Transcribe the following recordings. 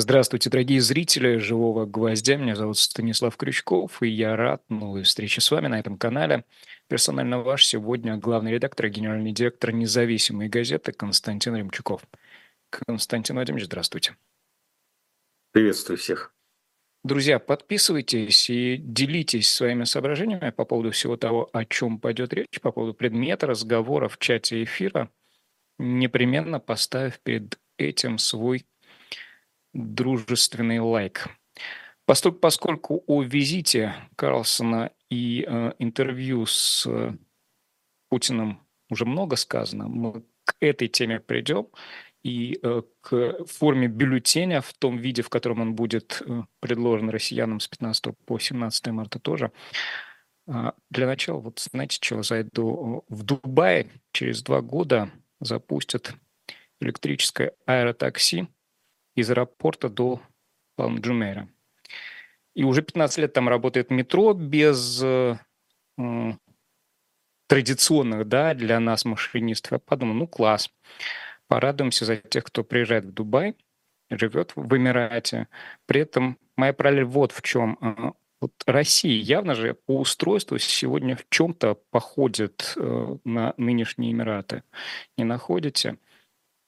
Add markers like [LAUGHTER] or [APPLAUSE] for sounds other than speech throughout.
Здравствуйте, дорогие зрители «Живого гвоздя». Меня зовут Станислав Крючков, и я рад новой встрече с вами на этом канале. Персонально ваш сегодня главный редактор и генеральный директор независимой газеты Константин Ремчуков. Константин Владимирович, здравствуйте. Приветствую всех. Друзья, подписывайтесь и делитесь своими соображениями по поводу всего того, о чем пойдет речь, по поводу предмета разговора в чате эфира, непременно поставив перед этим свой дружественный лайк. Поскольку, о визите Карлсона и э, интервью с э, Путиным уже много сказано, мы к этой теме придем и э, к форме бюллетеня в том виде, в котором он будет э, предложен россиянам с 15 по 17 марта тоже. А для начала, вот знаете, чего зайду? В Дубае через два года запустят электрическое аэротакси, из аэропорта до Палм-Джумейра. И уже 15 лет там работает метро без э, традиционных, да, для нас машинистов. Я подумал, ну класс, порадуемся за тех, кто приезжает в Дубай, живет в Эмирате. При этом моя параллель вот в чем. Э, вот Россия явно же по устройству сегодня в чем-то походит э, на нынешние Эмираты. Не находите?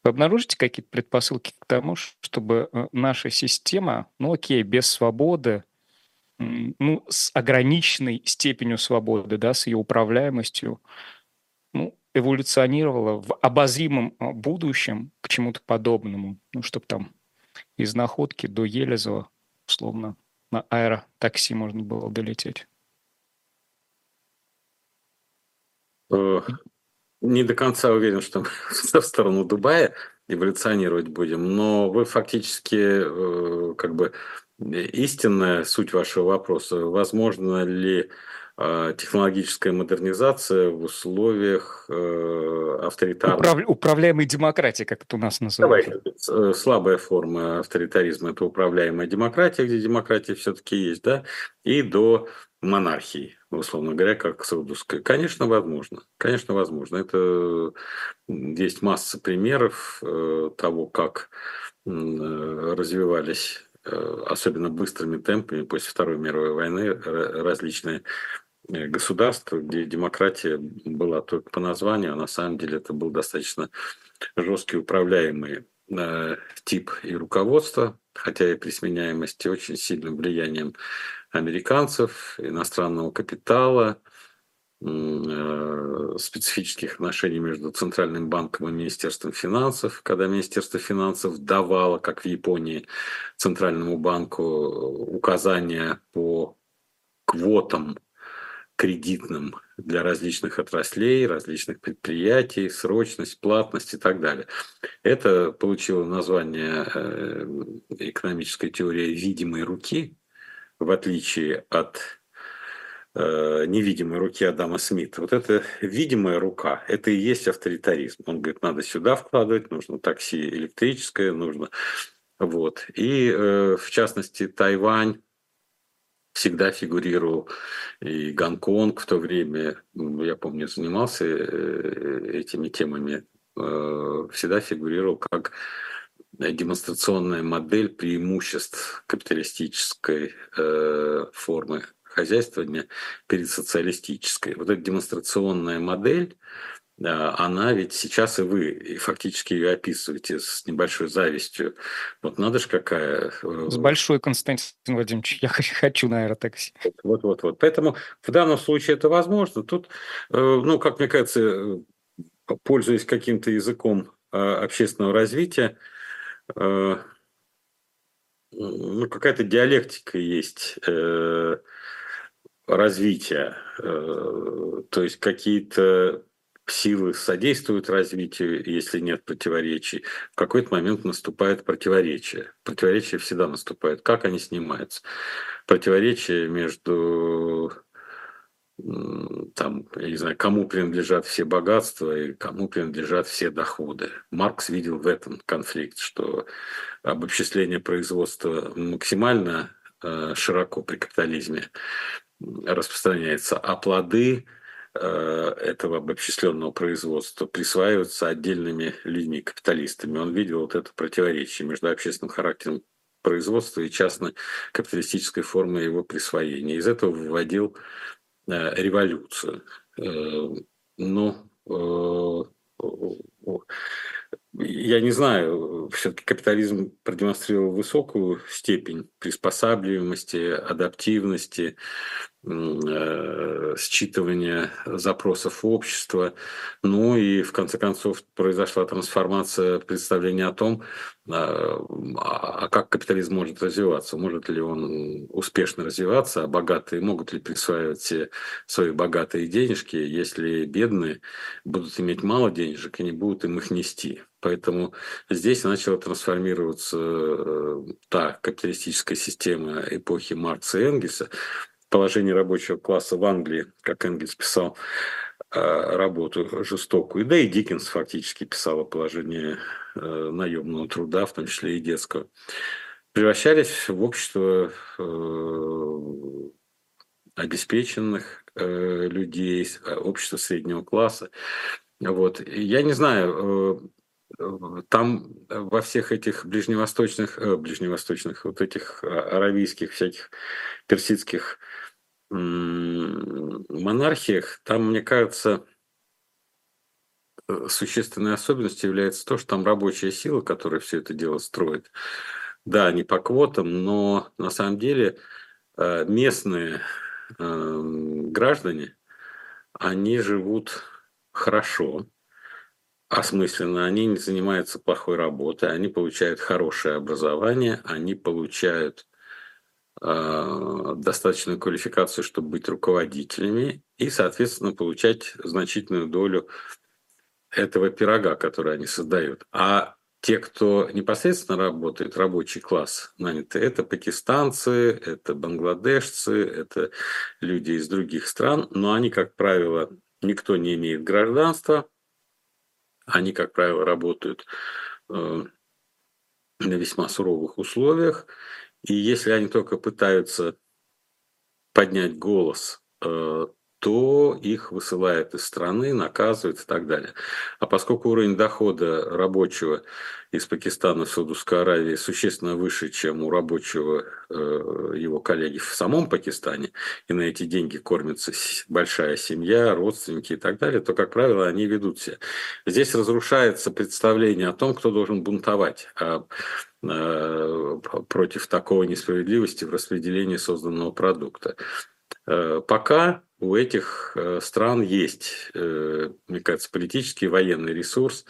Вы обнаружите какие-то предпосылки к тому, чтобы э, наша система, ну окей, без свободы, ну, с ограниченной степенью свободы, да, с ее управляемостью, ну, эволюционировала в обозримом э, будущем к чему-то подобному, ну, чтобы там из Находки до Елизова, условно, на аэротакси можно было долететь. Э, не до конца уверен, что мы [LAUGHS] в сторону Дубая эволюционировать будем, но вы фактически э, как бы истинная суть вашего вопроса. Возможно ли э, технологическая модернизация в условиях э, авторитарной... Управ... Управляемой демократии, как это у нас называется. Давай, слабая форма авторитаризма – это управляемая демократия, где демократия все-таки есть, да, и до монархии, условно говоря, как саудовская. Конечно, возможно. Конечно, возможно. Это есть масса примеров э, того, как э, развивались э, особенно быстрыми темпами после Второй мировой войны различные государства, где демократия была только по названию, а на самом деле это был достаточно жесткий управляемый тип и руководства, хотя и при сменяемости очень сильным влиянием американцев, иностранного капитала, э, специфических отношений между Центральным банком и Министерством финансов, когда Министерство финансов давало, как в Японии, Центральному банку указания по квотам кредитным для различных отраслей, различных предприятий, срочность, платность и так далее. Это получило название э, экономической теории видимой руки, в отличие от э, невидимой руки Адама Смита. Вот эта видимая рука, это и есть авторитаризм. Он говорит, надо сюда вкладывать, нужно такси электрическое, нужно... Вот. И, э, в частности, Тайвань всегда фигурировал, и Гонконг в то время, я помню, занимался э, этими темами, э, всегда фигурировал как демонстрационная модель преимуществ капиталистической э, формы хозяйствования перед социалистической. Вот эта демонстрационная модель, она ведь сейчас и вы фактически ее описываете с небольшой завистью. Вот надо же какая... Э, с большой, Константин Владимирович, я хочу на аэротакси. Вот-вот-вот. Поэтому в данном случае это возможно. Тут, э, ну, как мне кажется, пользуясь каким-то языком общественного развития, Э, ну, какая-то диалектика есть э, развития, э, то есть какие-то силы содействуют развитию, если нет противоречий. В какой-то момент наступает противоречие. Противоречие всегда наступает. Как они снимаются? Противоречие между там, я не знаю, кому принадлежат все богатства и кому принадлежат все доходы. Маркс видел в этом конфликт, что обобществление производства максимально э, широко при капитализме распространяется, а плоды этого обобщенного производства присваиваются отдельными людьми, капиталистами. Он видел вот это противоречие между общественным характером производства и частной капиталистической формы его присвоения. Из этого выводил э, революцию. Э, ну, я не знаю, все-таки капитализм продемонстрировал высокую степень приспосабливаемости, адаптивности, Э, считывания запросов общества. Ну и в конце концов произошла трансформация представления о том, а, а как капитализм может развиваться, может ли он успешно развиваться, а богатые могут ли присваивать свои богатые денежки, если бедные будут иметь мало денежек и не будут им их нести. Поэтому здесь начала трансформироваться э, та капиталистическая система эпохи Маркса и Энгельса, положение рабочего класса в Англии, как Энгельс писал, э, работу жестокую. Да и Диккенс фактически писал о положении э, наемного труда, в том числе и детского. Превращались в общество э, обеспеченных людей, общество среднего класса. Вот. Я не знаю, там во всех этих ближневосточных, ближневосточных, вот этих аравийских всяких персидских монархиях, там, мне кажется, э, существенной особенностью является то, что там рабочая сила, которая все это дело строит. Да, не по квотам, но на самом деле э, местные эм, граждане, они живут хорошо, осмысленно, они не занимаются плохой работой, они получают хорошее образование, они получают Э, достаточную квалификацию, чтобы быть руководителями и, соответственно, получать значительную долю этого пирога, который они создают. А те, кто непосредственно работает, рабочий класс наняты, это пакистанцы, это бангладешцы, это люди из других стран, но они, как правило, никто не имеет гражданства, они, как правило, работают э, на весьма суровых условиях, и если они только пытаются поднять голос, э, то их высылают из страны, наказывают и так далее. А поскольку уровень дохода рабочего из Пакистана в Саудовской Аравии существенно выше, чем у рабочего э, его коллеги в самом Пакистане, и на эти деньги кормится большая семья, родственники и так далее, то, как правило, они ведут себя. Здесь разрушается представление о том, кто должен бунтовать. А Э, против такого несправедливости в распределении созданного продукта. Э, пока у этих э, стран есть, мне кажется, политический военный ресурс,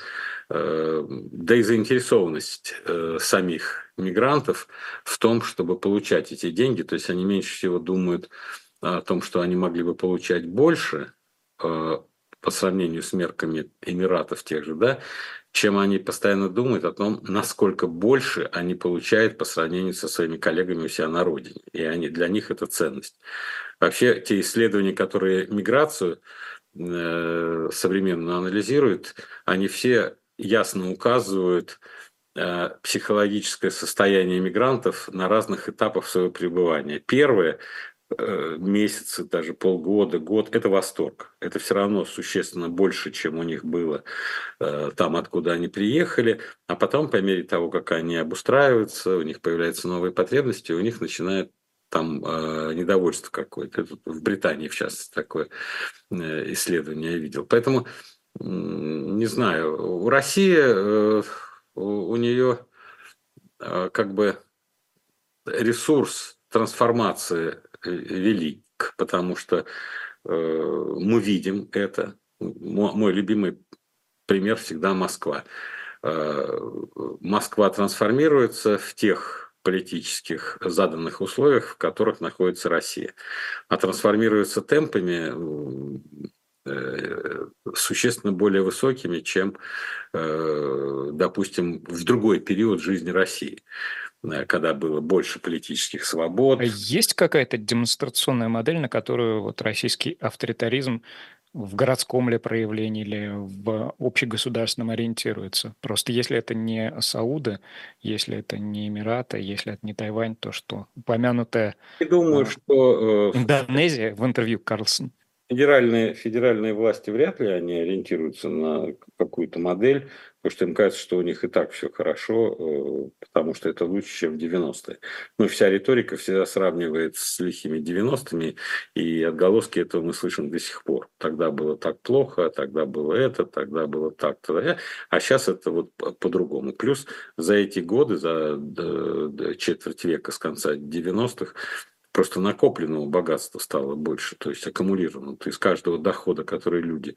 да и заинтересованность самих мигрантов в том, чтобы получать эти деньги. То есть они меньше всего думают о том, что они могли бы получать больше по сравнению с мерками Эмиратов тех же, да, чем они постоянно думают о том, насколько больше они получают по сравнению со своими коллегами у себя на родине. И они, для них это ценность. Вообще, те исследования, которые миграцию э, современную анализируют, они все ясно указывают э, психологическое состояние мигрантов на разных этапах своего пребывания. Первое Э, месяцы, даже полгода, год, это восторг. Это все равно существенно больше, чем у них было там, откуда они приехали. А потом, по мере того, как они обустраиваются, у них появляются новые потребности, у них начинает там э, недовольство какое-то. В Британии, в частности, такое э, исследование я видел. Поэтому, э, не знаю, у России, э, у, у нее э, как бы ресурс трансформации велик, потому что э, мы видим это. Мой любимый пример всегда Москва. Э, Москва трансформируется в тех политических заданных условиях, в которых находится Россия. А трансформируется темпами э, существенно более высокими, чем, допустим, в другой период жизни России. Э, когда было больше политических свобод. А есть какая-то демонстрационная модель, на которую вот российский авторитаризм в городском ли проявлении или в общегосударственном ориентируется? Просто если это не Сауды, если это не Эмираты, если это не Тайвань, то что? Упомянутая Я думаю, а, что... Э, Индонезия в интервью Карлсон. Федеральные, федеральные власти вряд ли они ориентируются на какую-то модель, потому что им кажется, что у них и так все хорошо, э, потому что это лучше, чем в 90-е. Но вся риторика всегда сравнивает с лихими 90-ми, и отголоски этого мы слышим до сих пор. Тогда было так плохо, тогда было это, тогда было так, тогда... а сейчас это вот по-другому. Плюс за эти годы, за четверть века с конца 90-х, просто накопленного богатства стало больше, то есть аккумулированного. То есть каждого дохода, который люди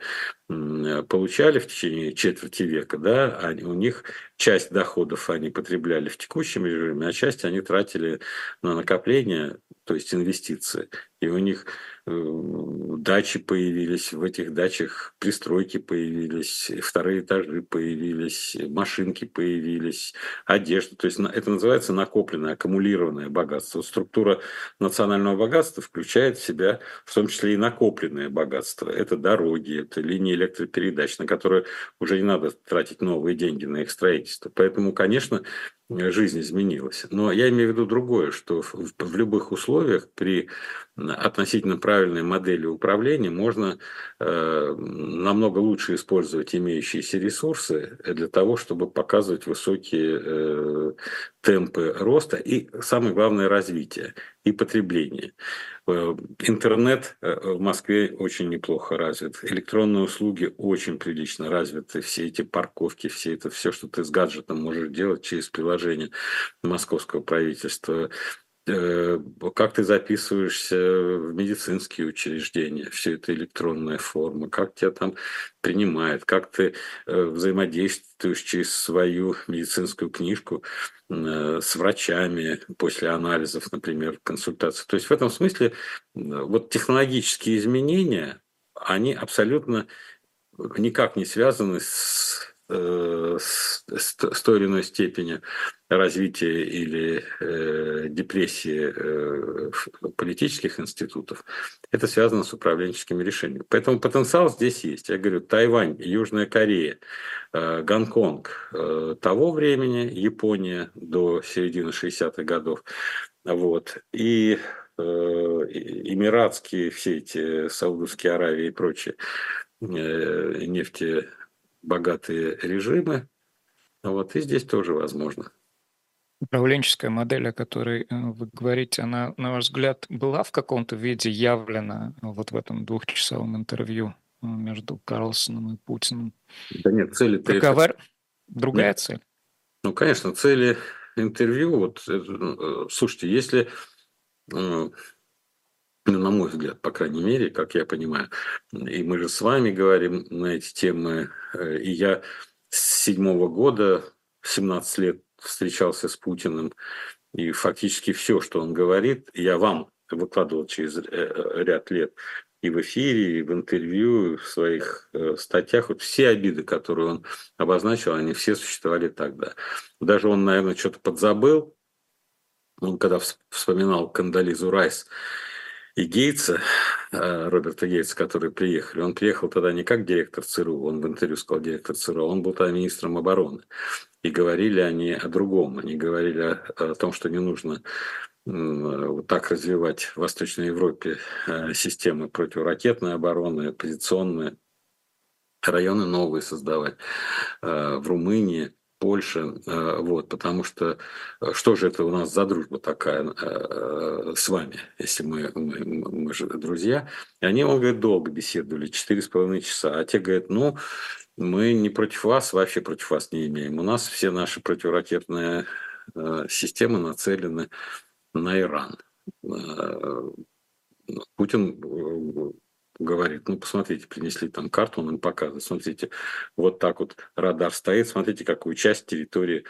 получали в течение четверти века, да, они, у них часть доходов они потребляли в текущем режиме, а часть они тратили на накопление, то есть инвестиции. И у них Э, дачи появились, в этих дачах пристройки появились, вторые этажи появились, машинки появились, одежда. То есть это называется накопленное, аккумулированное богатство. Структура национального богатства включает в себя в том числе и накопленное богатство. Это дороги, это линии электропередач, на которые уже не надо тратить новые деньги на их строительство. Поэтому, конечно, жизнь изменилась. Но я имею в виду другое, что в, в любых условиях при относительно правильной модели управления можно э, намного лучше использовать имеющиеся ресурсы для того, чтобы показывать высокие э, темпы роста и, самое главное, развития и потребления. Э, интернет э, в Москве очень неплохо развит. Электронные услуги очень прилично развиты. Все эти парковки, все это, все, что ты с гаджетом можешь делать через приложение московского правительства. Э, как ты записываешься в медицинские учреждения, все это электронная форма, как тебя там принимают, как ты э, взаимодействуешь через свою медицинскую книжку э, с врачами после анализов, например, консультаций. То есть в этом смысле вот технологические изменения, они абсолютно никак не связаны с Э, с, с той или иной степени развития или э, депрессии э, политических институтов, это связано с управленческими решениями. Поэтому потенциал здесь есть. Я говорю, Тайвань, Южная Корея, э, Гонконг э, того времени, Япония до середины 60-х годов, вот, и э, эмиратские все эти, Саудовские Аравии и прочие э, нефти богатые режимы. Вот, и здесь тоже возможно. Управленческая модель, о которой э, вы говорите, она, на ваш взгляд, была в каком-то виде явлена вот в этом двухчасовом интервью э, между Карлсоном и Путиным? Да нет, цели... Какова... Это... Другая нет. цель? Ну, конечно, цели интервью, вот, э, слушайте, если ну, на мой взгляд, по крайней мере, как я понимаю. И мы же с вами говорим на эти темы. Э, и я с седьмого года, 17 лет встречался с Путиным, и фактически все, что он говорит, я вам выкладывал через э, э, ряд лет и в эфире, и в интервью, и в своих статьях. Вот все обиды, которые он обозначил, они все существовали тогда. Даже он, наверное, что-то подзабыл. Он когда вспоминал Кандализу Райс, и Гейтса, э, Роберта Гейтса, которые приехали, он приехал тогда не как директор ЦРУ, он в интервью сказал директор ЦРУ, он был тогда министром обороны. И говорили они о другом, они говорили о, о том, что не нужно вот так развивать в Восточной Европе э, системы противоракетной обороны, позиционные, районы новые создавать э, в Румынии, Польша, э, вот, потому что э, что же это у нас за дружба такая э, с вами, если мы, мы, мы же друзья. И они, он говорит, долго беседовали, четыре с половиной часа, а те говорят, ну, мы не против вас, вообще против вас не имеем. У нас все наши противоракетные системы нацелены на Иран. Путин говорит, ну, посмотрите, принесли там карту, он им показывает, смотрите, вот так вот радар стоит, смотрите, какую часть территории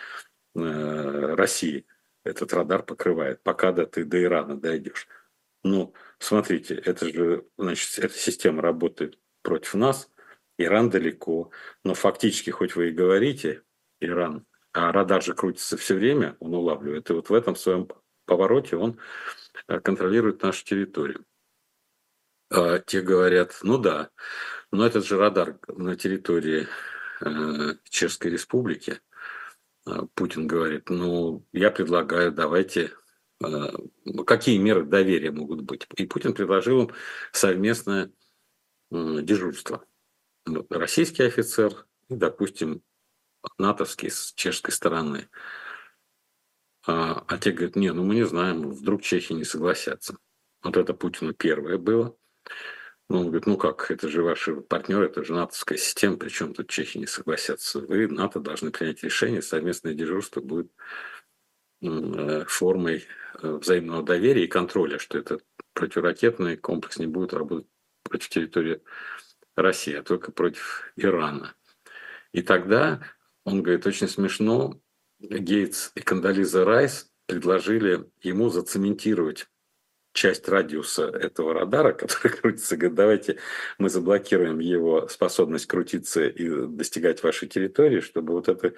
э, России этот радар покрывает, пока до ты до Ирана дойдешь. Ну, смотрите, это же, значит, эта система работает против нас, Иран далеко, но фактически, хоть вы и говорите, Иран, а радар же крутится все время, он улавливает, и вот в этом своем повороте он э, контролирует нашу территорию. А те говорят, ну да, но этот же радар на территории э, Чешской Республики. А Путин говорит, ну, я предлагаю, давайте, э, какие меры доверия могут быть. И Путин предложил им совместное дежурства. Российский офицер и, допустим, натовский с чешской стороны. А, а те говорят, не, ну мы не знаем, вдруг чехи не согласятся. Вот это Путину первое было. Ну, он говорит, ну как, это же ваши партнеры, это же натовская система, причем тут чехи не согласятся. Вы, НАТО, должны принять решение, совместное дежурство будет э, формой э, взаимного доверия и контроля, что этот противоракетный комплекс не будет работать против территории России, а только против Ирана. И тогда, он говорит, очень смешно, Гейтс и Кандализа Райс предложили ему зацементировать часть радиуса этого радара, [LAUGHS] который крутится, говорит, давайте мы заблокируем его способность крутиться и достигать вашей территории, чтобы вот это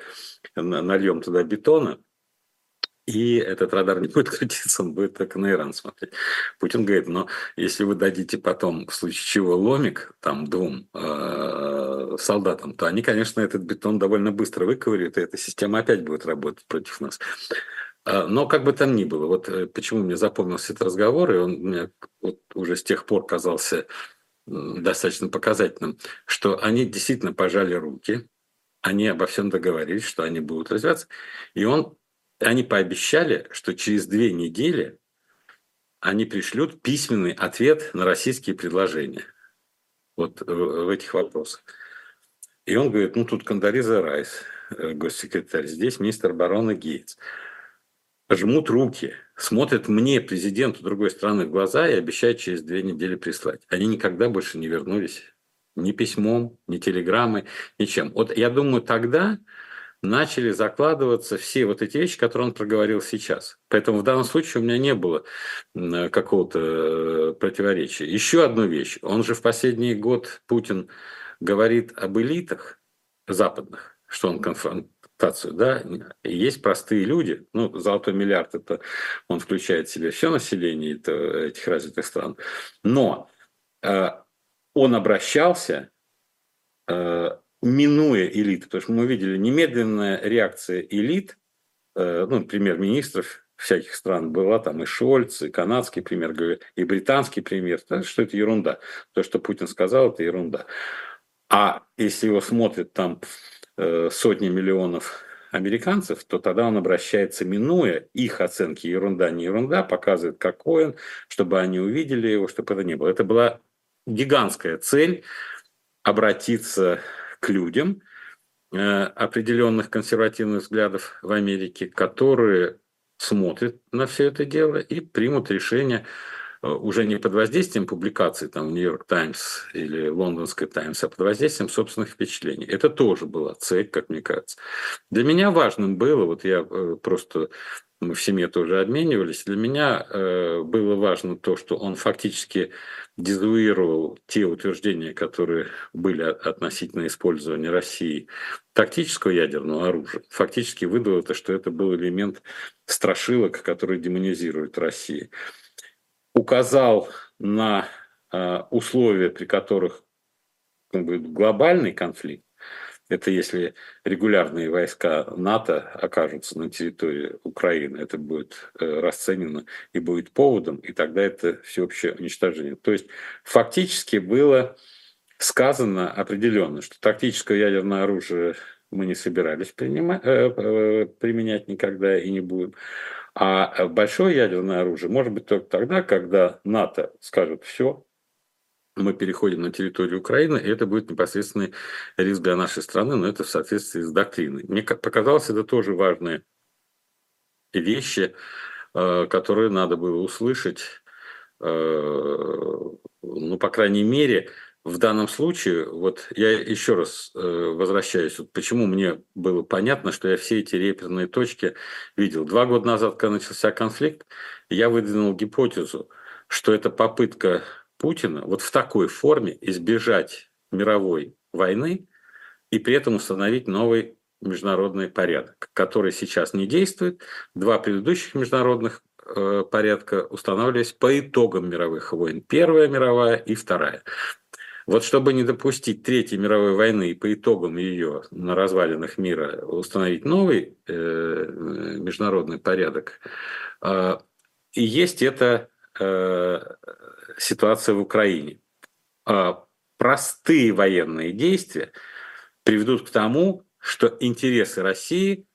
нальем туда бетона, и этот радар не будет [LAUGHS] крутиться, он будет только на Иран смотреть. Путин говорит, но если вы дадите потом, в случае чего, ломик там двум э, солдатам, то они, конечно, этот бетон довольно быстро выковыряют, и эта система опять будет работать против нас. А, но как бы там ни было, вот э, почему мне запомнился этот разговор, и он мне вот уже с тех пор казался достаточно показательным, что они действительно пожали руки, они обо всем договорились, что они будут развиваться, и он они пообещали, что через две недели они пришлют письменный ответ на российские предложения вот в этих вопросах. И он говорит, ну тут Кандализа Райс, э, госсекретарь, здесь министр обороны Гейтс. Жмут руки, смотрят мне, президенту другой страны, в глаза и обещают через две недели прислать. Они никогда больше не вернулись ни письмом, ни телеграммой, ничем. Вот я думаю, тогда начали закладываться все вот эти вещи, которые он проговорил сейчас. Поэтому в данном случае у меня не было какого-то э, противоречия. Еще одну вещь. Он же в последний год, Путин, говорит об элитах западных, что он конфронтацию, да, есть простые люди, ну, золотой миллиард, это он включает в себя все население этих развитых стран, но э, он обращался э, минуя элит, потому что мы видели немедленная реакция элит, э, ну, премьер-министров всяких стран была, там и Шольц, и канадский премьер, и британский премьер, что это ерунда. То, что Путин сказал, это ерунда. А если его смотрят там сотни миллионов американцев, то тогда он обращается, минуя их оценки ерунда, не ерунда, показывает, какой он, чтобы они увидели его, чтобы это не было. Это была гигантская цель обратиться к людям э, определенных консервативных взглядов в Америке, которые смотрят на все это дело и примут решение э, уже не под воздействием публикаций там, в Нью-Йорк Таймс или Лондонской Таймс, а под воздействием собственных впечатлений. Это тоже была цель, как мне кажется. Для меня важным было, вот я э, просто мы в семье тоже обменивались. Для меня э, было важно то, что он фактически дезавуировал те утверждения, которые были относительно использования России тактического ядерного оружия. Фактически выдал это, что это был элемент страшилок, который демонизирует Россию. Указал на э, условия, при которых глобальный конфликт, это если регулярные войска НАТО окажутся на территории Украины, это будет э, расценено и будет поводом, и тогда это всеобщее уничтожение. То есть фактически было сказано определенно, что тактическое ядерное оружие мы не собирались принимать, э, применять никогда и не будем. А большое ядерное оружие может быть только тогда, когда НАТО скажет все, мы переходим на территорию Украины, и это будет непосредственный риск для нашей страны, но это в соответствии с доктриной. Мне показалось, это тоже важные вещи, э, которые надо было услышать, э, ну, по крайней мере, в данном случае, вот я еще раз э, возвращаюсь, вот почему мне было понятно, что я все эти реперные точки видел. Два года назад, когда начался конфликт, я выдвинул гипотезу, что это попытка Путина вот в такой форме избежать мировой войны и при этом установить новый международный порядок, который сейчас не действует. Два предыдущих международных э, порядка устанавливались по итогам мировых войн. Первая мировая и вторая. Вот чтобы не допустить Третьей мировой войны и по итогам ее на развалинах мира установить новый э, международный порядок, э, и есть это э, ситуация в Украине. А простые военные действия приведут к тому, что интересы России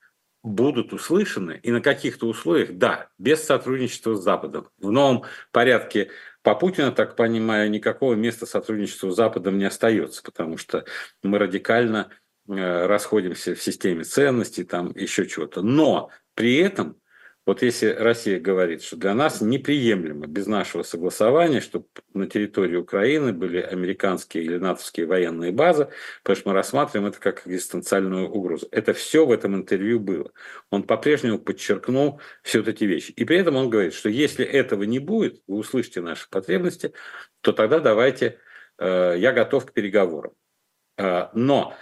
будут услышаны и на каких-то условиях, да, без сотрудничества с Западом. В новом порядке по Путину, так понимаю, никакого места сотрудничеству с Западом не остается, потому что мы радикально э, расходимся в системе ценностей, там еще чего-то. Но при этом вот если Россия говорит, что для нас неприемлемо без нашего согласования, чтобы на территории Украины были американские или натовские военные базы, потому что мы рассматриваем это как экзистенциальную угрозу. Это все в этом интервью было. Он по-прежнему подчеркнул все вот эти вещи. И при этом он говорит, что если этого не будет, вы услышите наши потребности, то тогда давайте, э, я готов к переговорам. Э, но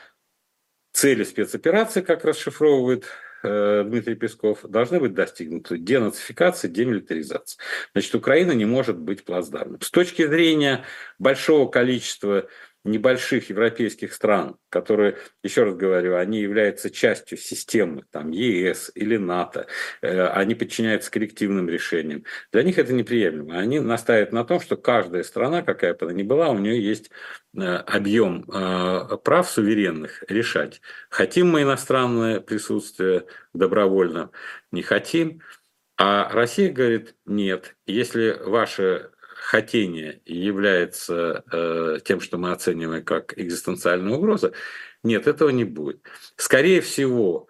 цели спецоперации, как расшифровывает Э, Дмитрий Песков, должны быть достигнуты денацификация, демилитаризация. Значит, Украина не может быть плацдармом. С точки зрения большого количества небольших европейских стран, которые, еще раз говорю, они являются частью системы там, ЕС или НАТО, э, они подчиняются коллективным решениям. Для них это неприемлемо. Они настаивают на том, что каждая страна, какая бы она ни была, у нее есть э, объем э, прав суверенных решать. Хотим мы иностранное присутствие добровольно, не хотим. А Россия говорит, нет, если ваше хотение является э, тем, что мы оцениваем как экзистенциальную угрозу, нет, этого не будет. Скорее всего,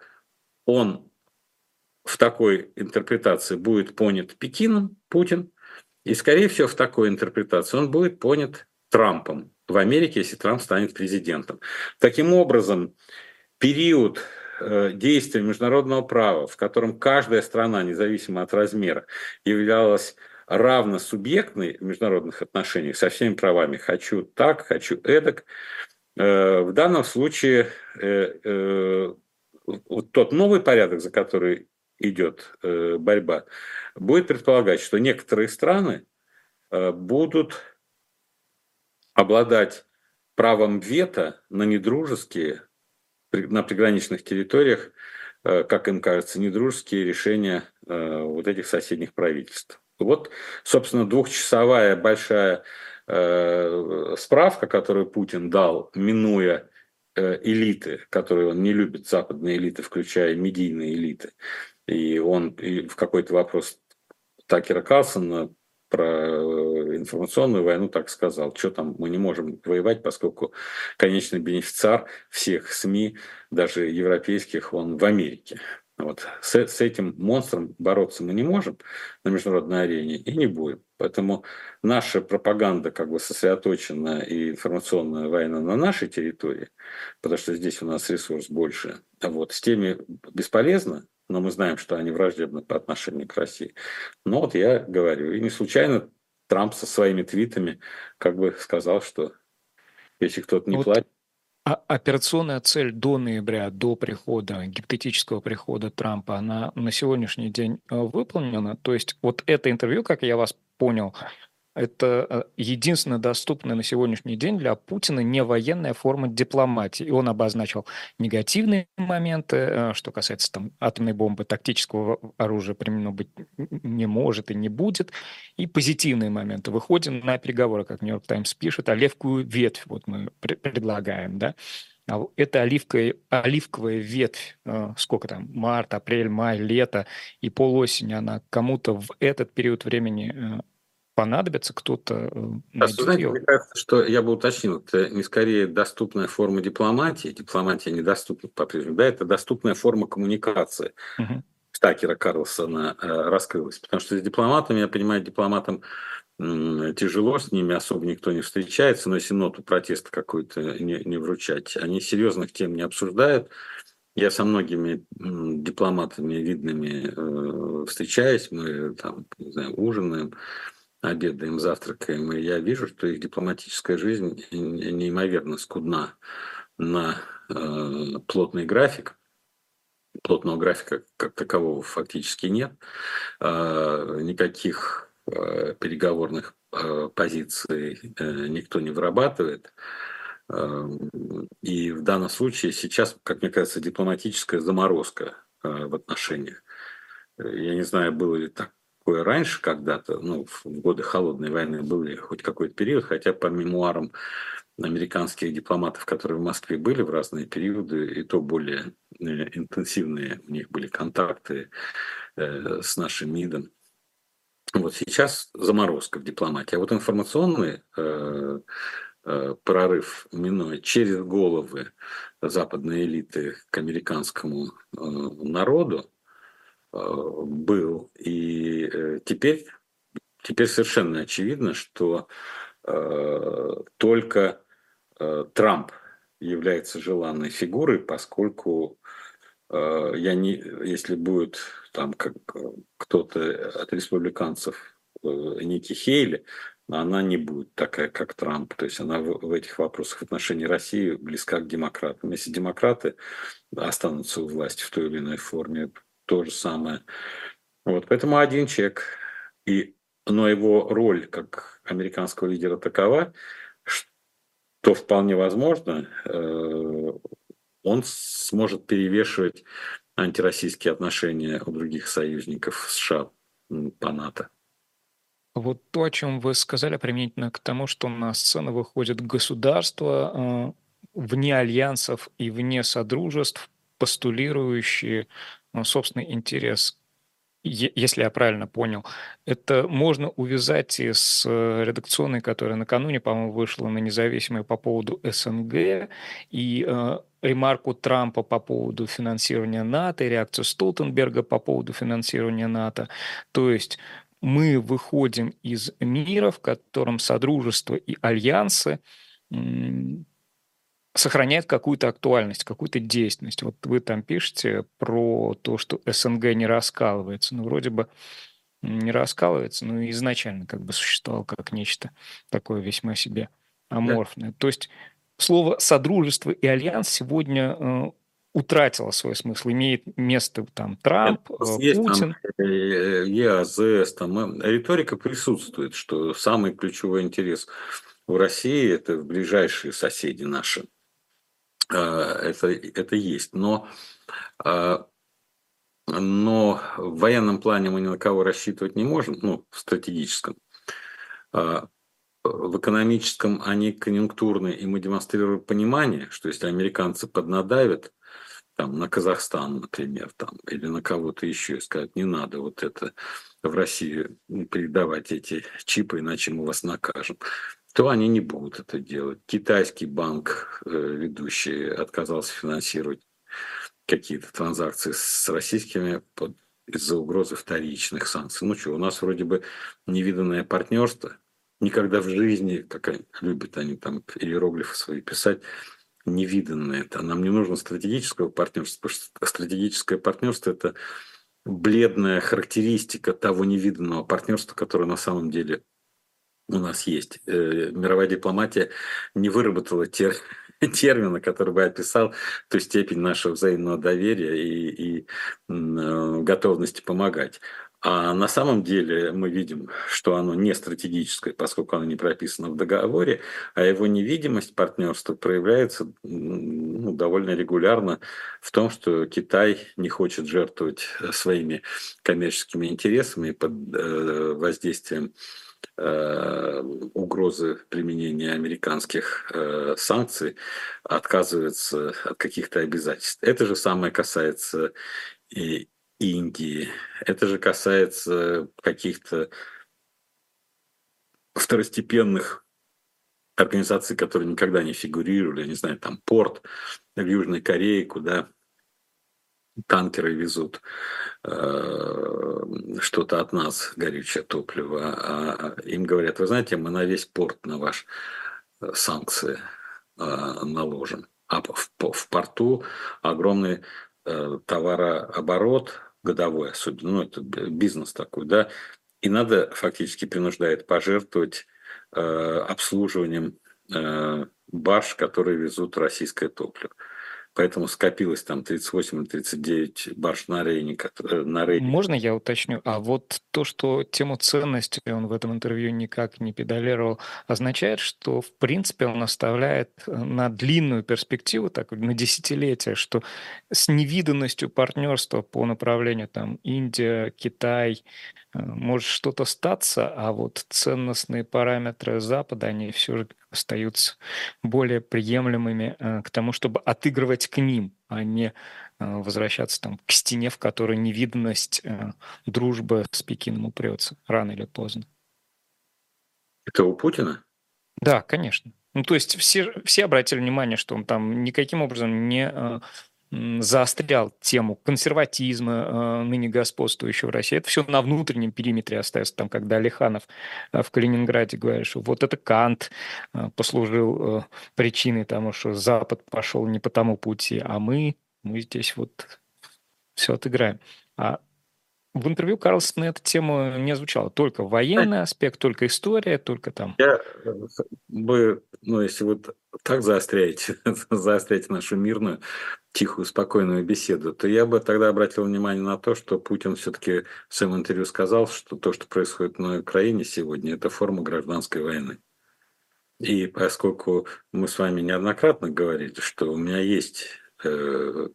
он в такой интерпретации будет понят Пекином, Путин, и, скорее всего, в такой интерпретации он будет понят Трампом в Америке, если Трамп станет президентом. Таким образом, период э, действия международного права, в котором каждая страна, независимо от размера, являлась равносубъектный в международных отношениях со всеми правами «хочу так», «хочу эдак», э, в данном случае э, э, вот тот новый порядок, за который идет борьба, будет предполагать, что некоторые страны будут обладать правом вето на недружеские, на приграничных территориях, как им кажется, недружеские решения вот этих соседних правительств. Вот, собственно, двухчасовая большая э, справка, которую Путин дал, минуя э, элиты, которые он не любит, западные элиты, включая медийные элиты. И он и в какой-то вопрос Такера Карлсона про э, информационную войну так сказал, что там мы не можем воевать, поскольку конечный бенефициар всех СМИ, даже европейских, он в Америке. Вот. С, с этим монстром бороться мы не можем на международной арене и не будем. Поэтому наша пропаганда как бы сосредоточена и информационная война на нашей территории, потому что здесь у нас ресурс больше. Вот. С теми бесполезно, но мы знаем, что они враждебны по отношению к России. Но вот я говорю, и не случайно Трамп со своими твитами как бы сказал, что если кто-то не вот платит, а операционная цель до ноября, до прихода, гипотетического прихода Трампа, она на сегодняшний день э, выполнена? То есть вот это интервью, как я вас понял, это э, единственная доступная на сегодняшний день для Путина не военная форма дипломатии. И он обозначил негативные моменты, э, что касается там, атомной бомбы, тактического оружия применено быть не может и не будет, и позитивные моменты. Выходим на переговоры, как Нью-Йорк Таймс пишет, оливковую ветвь вот мы предлагаем, да. А это оливковая, оливковая ветвь, э, сколько там, март, апрель, май, лето и полуосень, она кому-то в этот период времени понадобится, кто-то найдет знаете, ее. Мне кажется, что я бы уточнил, это не скорее доступная форма дипломатии, дипломатия недоступна по-прежнему, да, это доступная форма коммуникации. Угу. Такера Карлсона э, раскрылась. Потому что с дипломатами, я понимаю, дипломатам тяжело, с ними особо никто не встречается, но если ноту протеста какую-то не, не вручать, они серьезных тем не обсуждают. Я со многими дипломатами видными э, встречаюсь, мы там, не знаю, ужинаем, обедаем, завтракаем, и я вижу, что их дипломатическая жизнь неимоверно скудна на э, плотный график. Плотного графика как такового фактически нет. Э, никаких э, переговорных э, позиций э, никто не вырабатывает. Э, и в данном случае сейчас, как мне кажется, дипломатическая заморозка э, в отношениях. Я не знаю, было ли так такое раньше когда-то, ну, в годы холодной войны был хоть какой-то период, хотя по мемуарам американских дипломатов, которые в Москве были в разные периоды, и то более э, интенсивные у них были контакты э, с нашим МИДом. Вот сейчас заморозка в дипломатии. А вот информационный э, прорыв минуя через головы западной элиты к американскому народу был. И э, теперь, теперь совершенно очевидно, что э, только Э, Трамп является желанной фигурой, поскольку э, я не, если будет там как кто-то от республиканцев э, Ники Хейли, она не будет такая, как Трамп. То есть она в, в этих вопросах в отношении России близка к демократам. Если демократы останутся у власти в той или иной форме, то же самое. Вот, поэтому один человек, и, но его роль как американского лидера такова, то вполне возможно, э, он сможет перевешивать антироссийские отношения у других союзников США по НАТО. Вот то, о чем вы сказали, применительно к тому, что на сцену выходит государство э, вне альянсов и вне содружеств, постулирующие собственный интерес если я правильно понял, это можно увязать и с э, редакционной, которая накануне, по-моему, вышла на независимой по поводу СНГ, и э, ремарку Трампа по поводу финансирования НАТО, и реакцию Столтенберга по поводу финансирования НАТО. То есть мы выходим из мира, в котором Содружество и альянсы сохраняет какую-то актуальность, какую-то действенность. Вот вы там пишете про то, что СНГ не раскалывается. Ну, вроде бы не раскалывается, но изначально как бы существовал как нечто такое весьма себе аморфное. Да. То есть слово «содружество» и «альянс» сегодня э, утратило свой смысл. Имеет место там Трамп, Нет, э, есть Путин. Там, э, ЕАЗС, там риторика присутствует, что самый ключевой интерес в России – это ближайшие соседи наши – а, это, это есть. Но, а, но в военном плане мы ни на кого рассчитывать не можем, ну, в стратегическом. А, в экономическом они конъюнктурные, и мы демонстрируем понимание, что если американцы поднадавят, там, на Казахстан, например, там, или на кого-то еще, и скажут, не надо вот это в России передавать эти чипы, иначе мы вас накажем то они не будут это делать. Китайский банк, э, ведущий, отказался финансировать какие-то транзакции с российскими из-за угрозы вторичных санкций. Ну что, у нас вроде бы невиданное партнерство. Никогда в жизни, как любят они там иероглифы свои писать, невиданное это. Нам не нужно стратегического партнерства, потому что стратегическое партнерство – это бледная характеристика того невиданного партнерства, которое на самом деле у нас есть. Э, мировая дипломатия не выработала тер, [LAUGHS] термина, который бы описал ту степень нашего взаимного доверия и, и э, готовности помогать. А на самом деле мы видим, что оно не стратегическое, поскольку оно не прописано в договоре, а его невидимость партнерства проявляется ну, довольно регулярно в том, что Китай не хочет жертвовать своими коммерческими интересами под э, воздействием Э, угрозы применения американских э, санкций отказывается от каких-то обязательств. Это же самое касается и Индии. Это же касается каких-то второстепенных организаций, которые никогда не фигурировали, не знаю, там порт в Южной Корее, куда танкеры везут э, что-то от нас, горючее топливо, а, а им говорят, вы знаете, мы на весь порт на ваш э, санкции э, наложим. А в, в порту огромный э, товарооборот годовой, особенно, ну, это бизнес такой, да, и надо фактически принуждает пожертвовать э, обслуживанием э, барж, которые везут российское топливо. Поэтому скопилось там 38 или 39 барж на Рейне. Э, на Рейне. Можно я уточню? А вот то, что тему ценности он в этом интервью никак не педалировал, означает, что в принципе он оставляет э, на длинную перспективу, так, на десятилетия, что с невиданностью партнерства по направлению там Индия, Китай, может что-то статься, а вот ценностные параметры Запада, они все же остаются более приемлемыми к тому, чтобы отыгрывать к ним, а не возвращаться там к стене, в которой невиданность дружбы с Пекином упрется рано или поздно. Это у Путина? Да, конечно. Ну, то есть все, все обратили внимание, что он там никаким образом не э, заострял тему консерватизма, э, ныне господствующего в России. Это все на внутреннем периметре остается. Там, когда Алиханов э, в Калининграде говорит, что вот это Кант э, послужил причиной тому, что Запад пошел не по тому пути, а мы, мы здесь вот все отыграем. А в интервью Карлсона эта тема не звучала. Только военный аспект, только история, только там. Я бы, ну, если вот так заостряете, [LAUGHS] заостряете нашу мирную, тихую, спокойную беседу, то я бы тогда обратил внимание на то, что Путин все-таки в своем интервью сказал, что то, что происходит на Украине сегодня, это форма гражданской войны. И поскольку мы с вами неоднократно говорили, что у меня есть э,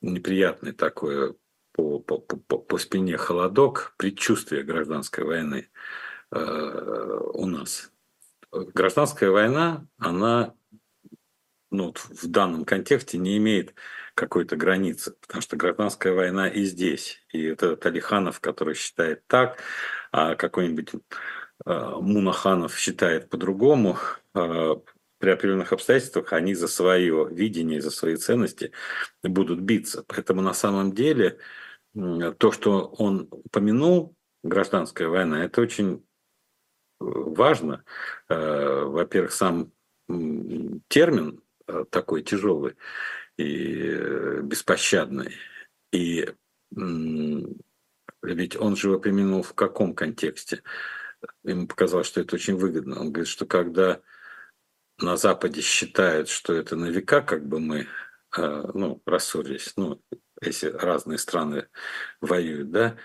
неприятное такое по, по, по, по спине холодок, предчувствие гражданской войны э, у нас. Гражданская война, она ну, в данном контексте не имеет какой-то границы, потому что гражданская война и здесь. И это Талиханов, который считает так, а какой-нибудь э, Мунаханов считает по-другому, э, при определенных обстоятельствах они за свое видение, за свои ценности будут биться. Поэтому на самом деле то, что он упомянул, гражданская война, это очень э, важно. Э, во-первых, сам термин э, такой тяжелый и беспощадный. И ведь он же применил в каком контексте? Ему показалось, что это очень выгодно. Он говорит, что когда на Западе считают, что это на века, как бы мы ну, рассорились, ну, если разные страны воюют, да,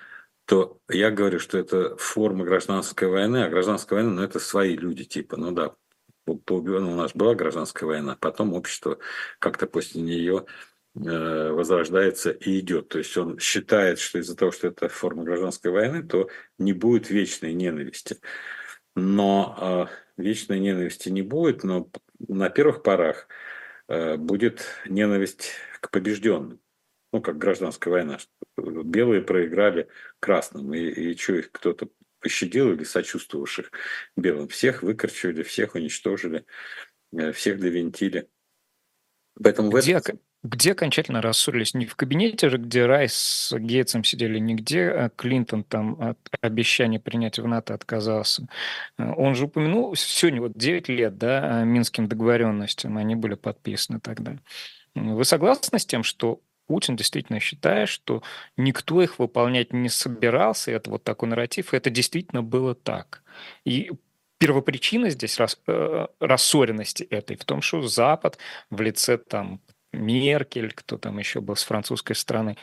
то я говорю, что это форма гражданской войны, а гражданская война, ну, это свои люди, типа, ну да, по, по, ну, у нас была гражданская война, потом общество как-то после нее э, возрождается и идет. То есть он считает, что из-за того, что это форма гражданской войны, то не будет вечной ненависти. Но э, вечной ненависти не будет, но на первых порах э, будет ненависть к побежденным ну, как гражданская война. Белые проиграли красным, и, и что их кто-то пощадил или сочувствовавших белым. Всех выкорчевали, всех уничтожили, э, всех довинтили. Поэтому где, этом... где окончательно рассорились? Не в кабинете же, где Райс с Гейтсом сидели, нигде а Клинтон там от обещания принять в НАТО отказался. Э, он же упомянул, сегодня вот 9 лет, да, минским договоренностям, они были подписаны тогда. Вы согласны с тем, что Путин действительно считает, что никто их выполнять не собирался, это вот такой нарратив, и это действительно было так. И первопричина здесь рас, э, рассоренности этой в том, что Запад в лице там Меркель, кто там еще был с французской стороны,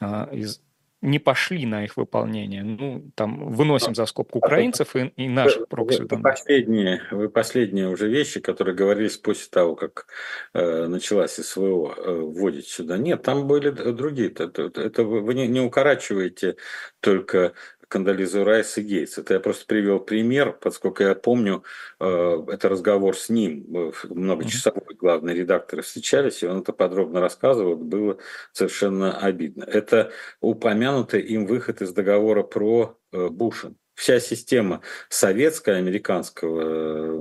э, из, не пошли на их выполнение. Ну, там, выносим за скобку украинцев и, и наших прокси. Вы, вы, последние, вы последние уже вещи, которые говорились после того, как э, началась СВО, э, вводить сюда. Нет, там были другие. Это, это вы не, не укорачиваете только Кандализу Райс и Гейтс. Это я просто привел пример, поскольку я помню, э, это разговор с ним, э, многочасовой главный редактор встречались, и он это подробно рассказывал, было совершенно обидно. Это упомянутый им выход из договора про э, Бушин вся система советская, американского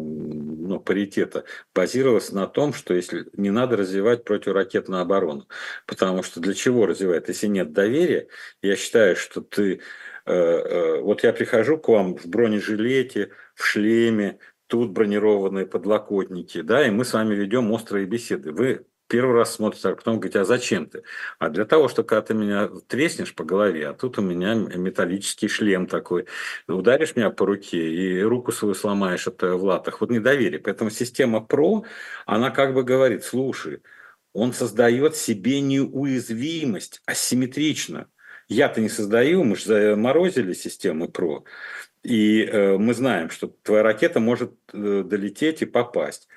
ну, паритета базировалась на том, что если не надо развивать противоракетную оборону. Потому что для чего развивать? Если нет доверия, я считаю, что ты Э, э, вот я прихожу к вам в бронежилете, в шлеме, тут бронированные подлокотники, да, и мы с вами ведем острые беседы. Вы первый раз смотрите, а потом говорите, а зачем ты? А для того, что когда ты меня треснешь по голове, а тут у меня металлический шлем такой, ударишь меня по руке и руку свою сломаешь это в латах. Вот недоверие. Поэтому система ПРО, она как бы говорит, слушай, он создает себе неуязвимость асимметрично. Я-то не создаю, мы же заморозили систему ПРО. И э, мы знаем, что твоя ракета может э, долететь и попасть.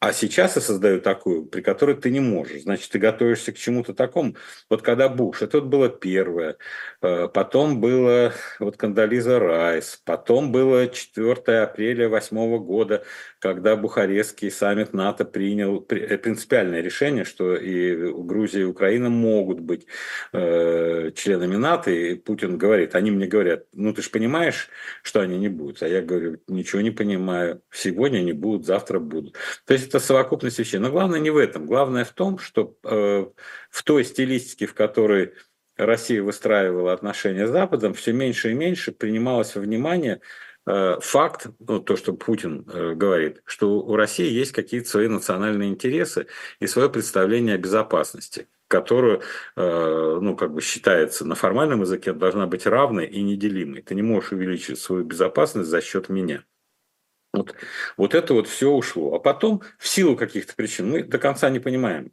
А сейчас я создаю такую, при которой ты не можешь. Значит, ты готовишься к чему-то такому. Вот когда Буш, это вот было первое. Э, потом было вот Кандализа Райс. Потом было 4 апреля 2008 года, когда Бухарестский саммит НАТО принял э, принципиальное решение, что и Грузия, и Украина могут быть э, членами НАТО. И Путин говорит, они мне говорят, ну ты же понимаешь, что они не будут. А я говорю, ничего не понимаю. Сегодня не будут, завтра будут. То есть это совокупность вещей. Но главное не в этом. Главное в том, что э, в той стилистике, в которой Россия выстраивала отношения с Западом, все меньше и меньше принималось во внимание э, факт, ну, то, что Путин э, говорит, что у России есть какие-то свои национальные интересы и свое представление о безопасности которую, э, ну, как бы считается на формальном языке, должна быть равной и неделимой. Ты не можешь увеличить свою безопасность за счет меня. Вот, вот это вот все ушло. А потом, в силу каких-то причин, мы до конца не понимаем,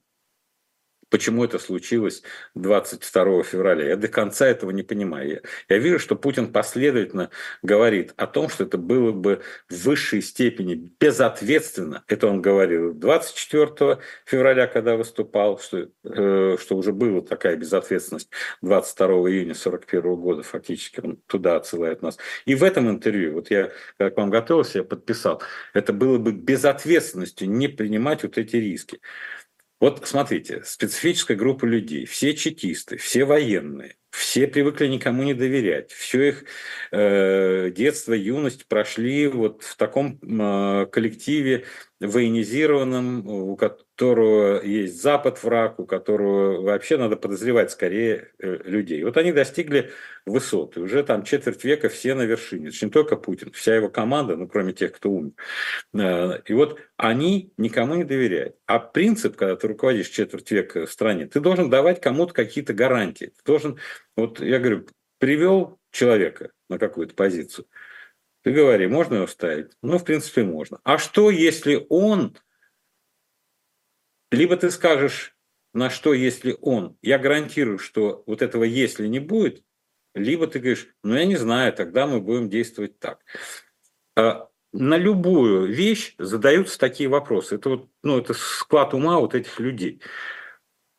Почему это случилось 22 февраля? Я до конца этого не понимаю. Я, я вижу, что Путин последовательно говорит о том, что это было бы в высшей степени безответственно. Это он говорил 24 февраля, когда выступал, что, э, что уже была такая безответственность 22 июня 41 года, фактически он туда отсылает нас. И в этом интервью, вот я, когда к вам готовился, я подписал, это было бы безответственностью не принимать вот эти риски. Вот смотрите, специфическая группа людей, все чекисты, все военные, все привыкли никому не доверять, все их э, детство, юность прошли вот в таком э, коллективе военизированном, у которого есть Запад враг, у которого вообще надо подозревать скорее э, людей. Вот они достигли высоты, уже там четверть века все на вершине, это не только Путин, вся его команда, ну кроме тех, кто умер. Э, и вот они никому не доверяют. А принцип, когда ты руководишь четверть века в стране, ты должен давать кому-то какие-то гарантии. Ты должен, вот я говорю, привел человека на какую-то позицию, ты говори, можно его ставить? Ну, в принципе, можно. А что, если он... Либо ты скажешь, на что, если он... Я гарантирую, что вот этого «если» не будет, либо ты говоришь, ну, я не знаю, тогда мы будем действовать так. А на любую вещь задаются такие вопросы. Это, вот, ну, это склад ума вот этих людей.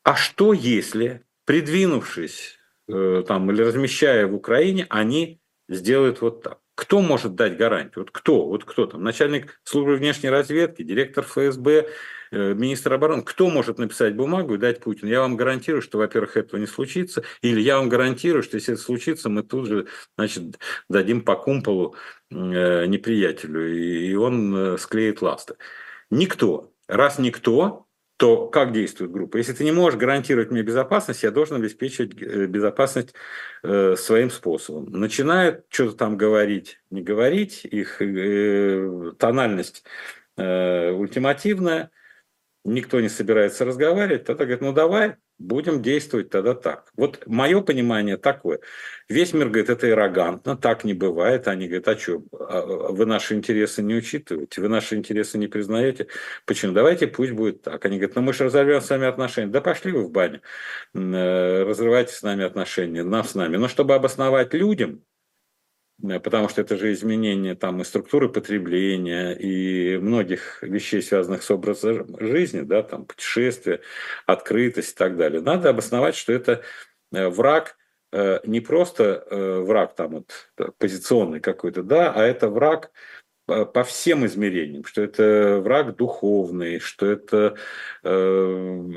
А что, если, придвинувшись э, там, или размещая в Украине, они сделают вот так? Кто может дать гарантию? Вот кто? Вот кто там? Начальник службы внешней разведки, директор ФСБ, э, министр обороны. Кто может написать бумагу и дать Путину? Я вам гарантирую, что, во-первых, этого не случится. Или я вам гарантирую, что если это случится, мы тут же значит, дадим по кумполу э, неприятелю, и он э, склеит ласты. Никто. Раз никто, то как действует группа? Если ты не можешь гарантировать мне безопасность, я должен обеспечивать э, безопасность э, своим способом. Начинают что-то там говорить, не говорить, их э, тональность э, ультимативная, никто не собирается разговаривать, тогда говорит, ну давай, будем действовать тогда так. Вот мое понимание такое. Весь мир говорит, это аррогантно, так не бывает. Они говорят, а что, а, а вы наши интересы не учитываете, вы наши интересы не признаете. Почему? Давайте пусть будет так. Они говорят, ну мы же разорвем с вами отношения. Да пошли вы в баню, э, разрывайте с нами отношения, нам с нами. Но чтобы обосновать людям, потому что это же изменение там и структуры потребления, и многих вещей, связанных с образом жизни, да, там путешествия, открытость и так далее. Надо обосновать, что это э, враг, э, не просто враг там вот позиционный какой-то, да, а это враг по всем измерениям, что это враг духовный, что это э,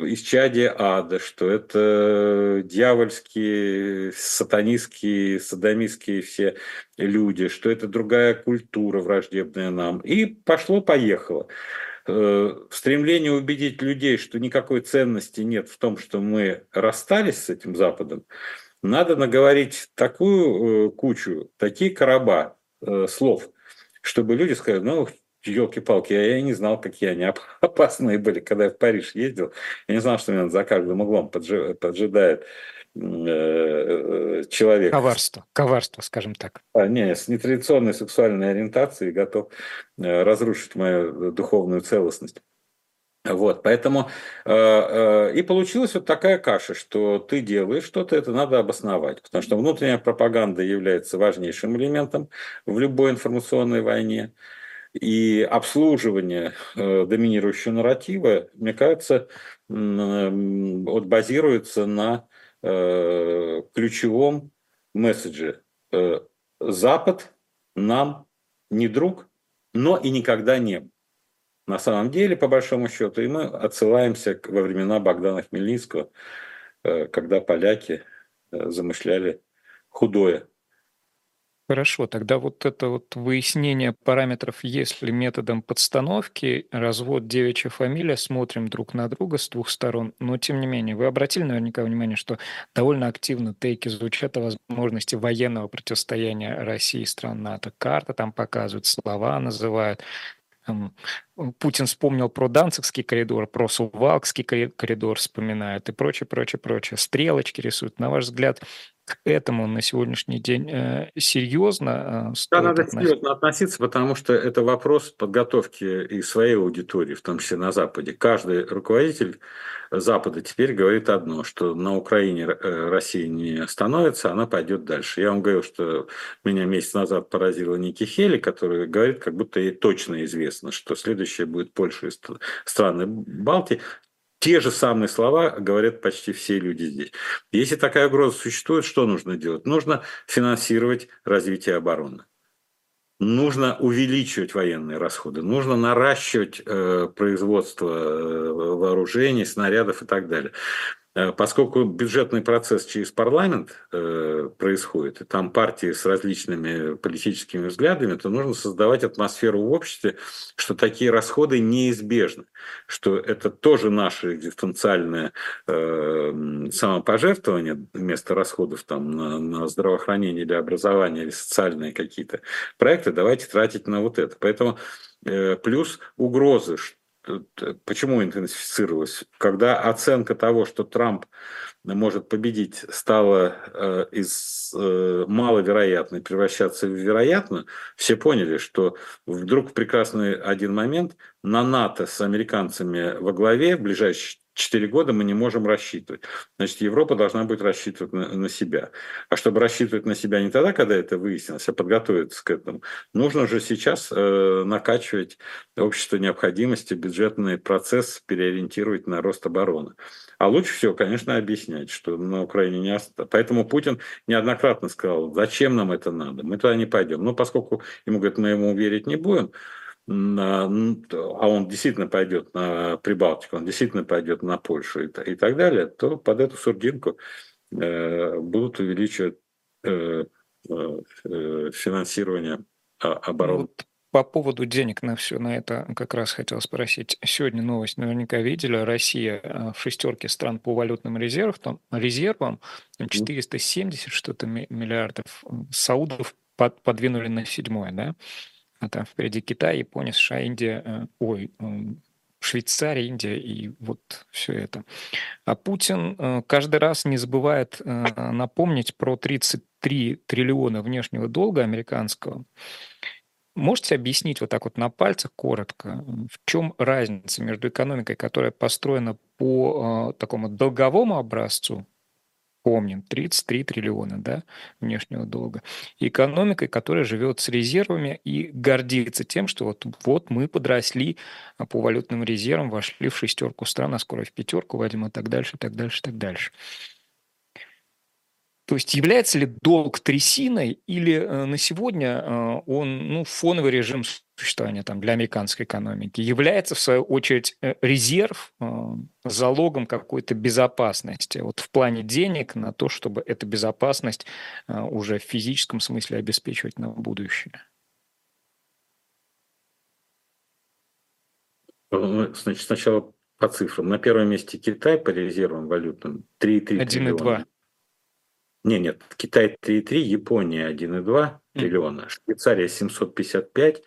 исчадие ада, что это дьявольские, сатанистские, садомистские все люди, что это другая культура враждебная нам. И пошло-поехало. Э, стремление убедить людей, что никакой ценности нет в том, что мы расстались с этим Западом, надо наговорить такую э, кучу, такие короба э, слов – чтобы люди сказали, ну, елки-палки, я, я не знал, какие они [LAUGHS] опасные были, когда я в Париж ездил. Я не знал, что меня за каждым углом поджидает э, э, человек. Коварство, коварство, скажем так. А, не, с нетрадиционной сексуальной ориентацией готов э, разрушить мою духовную целостность. Вот, поэтому э, э, и получилась вот такая каша, что ты делаешь что-то, это надо обосновать, потому что внутренняя пропаганда является важнейшим элементом в любой информационной войне. И обслуживание э, доминирующего нарратива, мне кажется, э, вот базируется на э, ключевом месседже. Э, Запад нам не друг, но и никогда не был. На самом деле, по большому счету, и мы отсылаемся во времена Богдана Хмельницкого, э, когда поляки э, замышляли худое Хорошо, тогда вот это вот выяснение параметров, если методом подстановки, развод девичья фамилия, смотрим друг на друга с двух сторон, но тем не менее, вы обратили наверняка внимание, что довольно активно тейки звучат о возможности военного противостояния России и стран НАТО. Карта там показывают, слова называют. Путин вспомнил про Данцевский коридор, про Сувалкский коридор вспоминает и прочее, прочее, прочее. Стрелочки рисуют. На ваш взгляд, к этому на сегодняшний день э, серьезно э, стоит Да, надо относиться? серьезно относиться, потому что это вопрос подготовки и своей аудитории, в том числе на Западе. Каждый руководитель Запада теперь говорит одно, что на Украине э, Россия не остановится, она пойдет дальше. Я вам говорил, что меня месяц назад поразила Ники Хели, который говорит, как будто ей точно известно, что следующее будет Польша и страны Балтии. Те же самые слова говорят почти все люди здесь. Если такая угроза существует, что нужно делать? Нужно финансировать развитие обороны. Нужно увеличивать военные расходы, нужно наращивать э, производство э, вооружений, снарядов и так далее. Э, поскольку бюджетный процесс через парламент э, происходит, и там партии с различными политическими взглядами, то нужно создавать атмосферу в обществе, что такие расходы неизбежны, что это тоже наше экзистенциальное э, самопожертвование вместо расходов там, на, здравоохранение или образование, или социальные какие-то проекты, давайте тратить на вот это. Поэтому плюс угрозы, почему интенсифицировалось? Когда оценка того, что Трамп может победить, стала э, из э, маловероятной превращаться в вероятно, все поняли, что вдруг прекрасный один момент на НАТО с американцами во главе в ближайшие 4 года мы не можем рассчитывать. Значит, Европа должна будет рассчитывать на, на себя. А чтобы рассчитывать на себя не тогда, когда это выяснилось, а подготовиться к этому, нужно же сейчас э, накачивать общество необходимости, бюджетный процесс переориентировать на рост обороны. А лучше всего, конечно, объяснять, что на Украине не осталось. Поэтому Путин неоднократно сказал, зачем нам это надо, мы туда не пойдем. Но поскольку ему говорят, мы ему верить не будем, а он действительно пойдет на Прибалтику, он действительно пойдет на Польшу и, и так далее, то под эту сурдинку э, будут увеличивать э, э, финансирование обороны. Вот по поводу денег на все, на это как раз хотел спросить. Сегодня новость наверняка видели. Россия в шестерке стран по валютным резервам, резервам 470 что-то миллиардов. Саудов под, подвинули на седьмое, да? А там впереди Китай, Япония, США, Индия, э, ой, Швейцария, Индия и вот все это. А Путин э, каждый раз не забывает э, напомнить про 33 триллиона внешнего долга американского. Можете объяснить вот так вот на пальцах коротко, в чем разница между экономикой, которая построена по такому долговому образцу, помним, 33 триллиона да, внешнего долга. Экономикой, которая живет с резервами и гордится тем, что вот, вот мы подросли а, по валютным резервам, вошли в шестерку стран, а скоро в пятерку войдем и так дальше, так дальше, так дальше. То есть является ли долг трясиной или э, на сегодня э, он ну, фоновый режим существования там, для американской экономики? Является, в свою очередь, э, резерв залогом какой-то безопасности вот в плане денег на то, чтобы эту безопасность уже в физическом смысле обеспечивать на будущее? Значит, сначала по цифрам. На первом месте Китай по резервам валютным 3,3 триллиона. Не, нет, Китай 3,3, Япония 1,2 триллиона, Швейцария 755,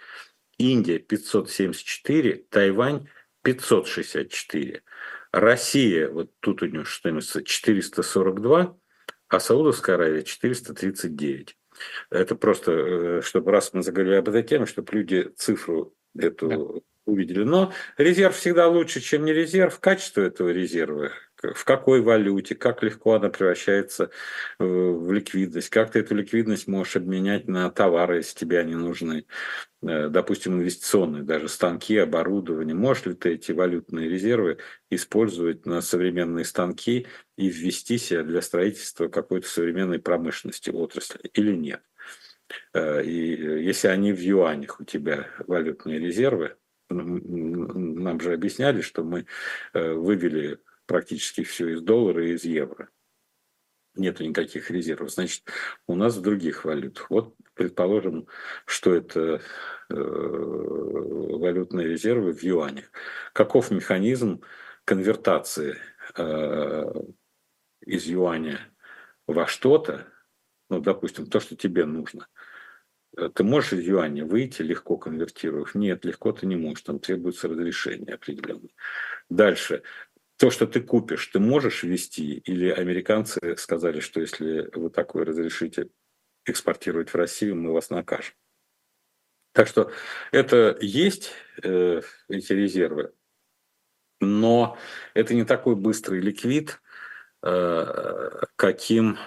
Индия 574, Тайвань 564. Россия, вот тут у нее что 442, а Саудовская Аравия 439. Это просто, э, чтобы раз мы заговорили об этой теме, чтобы люди цифру эту увидели. Но резерв всегда лучше, чем не резерв. Качество этого резерва, в какой валюте, как легко она превращается э, в ликвидность, как ты эту ликвидность можешь обменять на товары, если тебе они нужны. Э, допустим, инвестиционные, даже станки, оборудование. Можешь ли ты эти валютные резервы использовать на современные станки и ввести себя для строительства какой-то современной промышленности, отрасли или нет? Э, и если они в юанях у тебя валютные резервы, нам же объясняли, что мы э, вывели практически все из доллара и из евро. Нету никаких резервов. Значит, у нас в других валютах. Вот, предположим, что это э, валютные резервы в юанях. Каков механизм конвертации э, из юаня во что-то, ну, допустим, то, что тебе нужно – ты можешь из юаня выйти, легко конвертировав? Нет, легко ты не можешь, там требуется разрешение определенное. Дальше. То, что ты купишь, ты можешь ввести? Или американцы сказали, что если вы такое разрешите экспортировать в Россию, мы вас накажем. Так что это есть, э, эти резервы, но это не такой быстрый ликвид, э, каким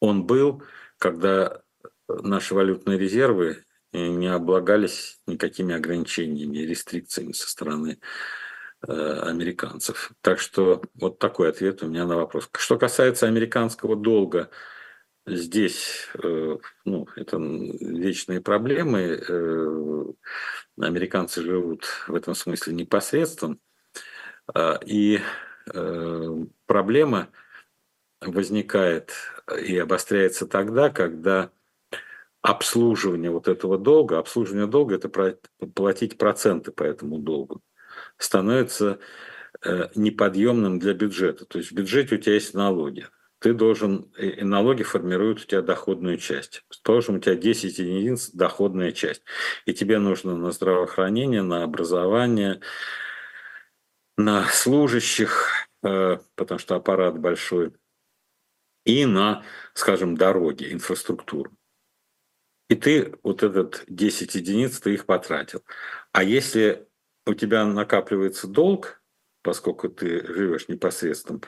он был, когда наши валютные резервы не облагались никакими ограничениями рестрикциями со стороны э, американцев. Так что вот такой ответ у меня на вопрос. Что касается американского долга, здесь э, ну, это вечные проблемы. Э, американцы живут в этом смысле непосредством. И проблема возникает и обостряется тогда, когда обслуживание вот этого долга, обслуживание долга – это платить проценты по этому долгу, становится э, неподъемным для бюджета. То есть в бюджете у тебя есть налоги. Ты должен, и налоги формируют у тебя доходную часть. Положим, у тебя 10 единиц доходная часть. И тебе нужно на здравоохранение, на образование, на служащих, э, потому что аппарат большой, и на, скажем, дороги, инфраструктуру. И ты вот этот 10 единиц, ты их потратил. А если у тебя накапливается долг, поскольку ты живешь непосредственно,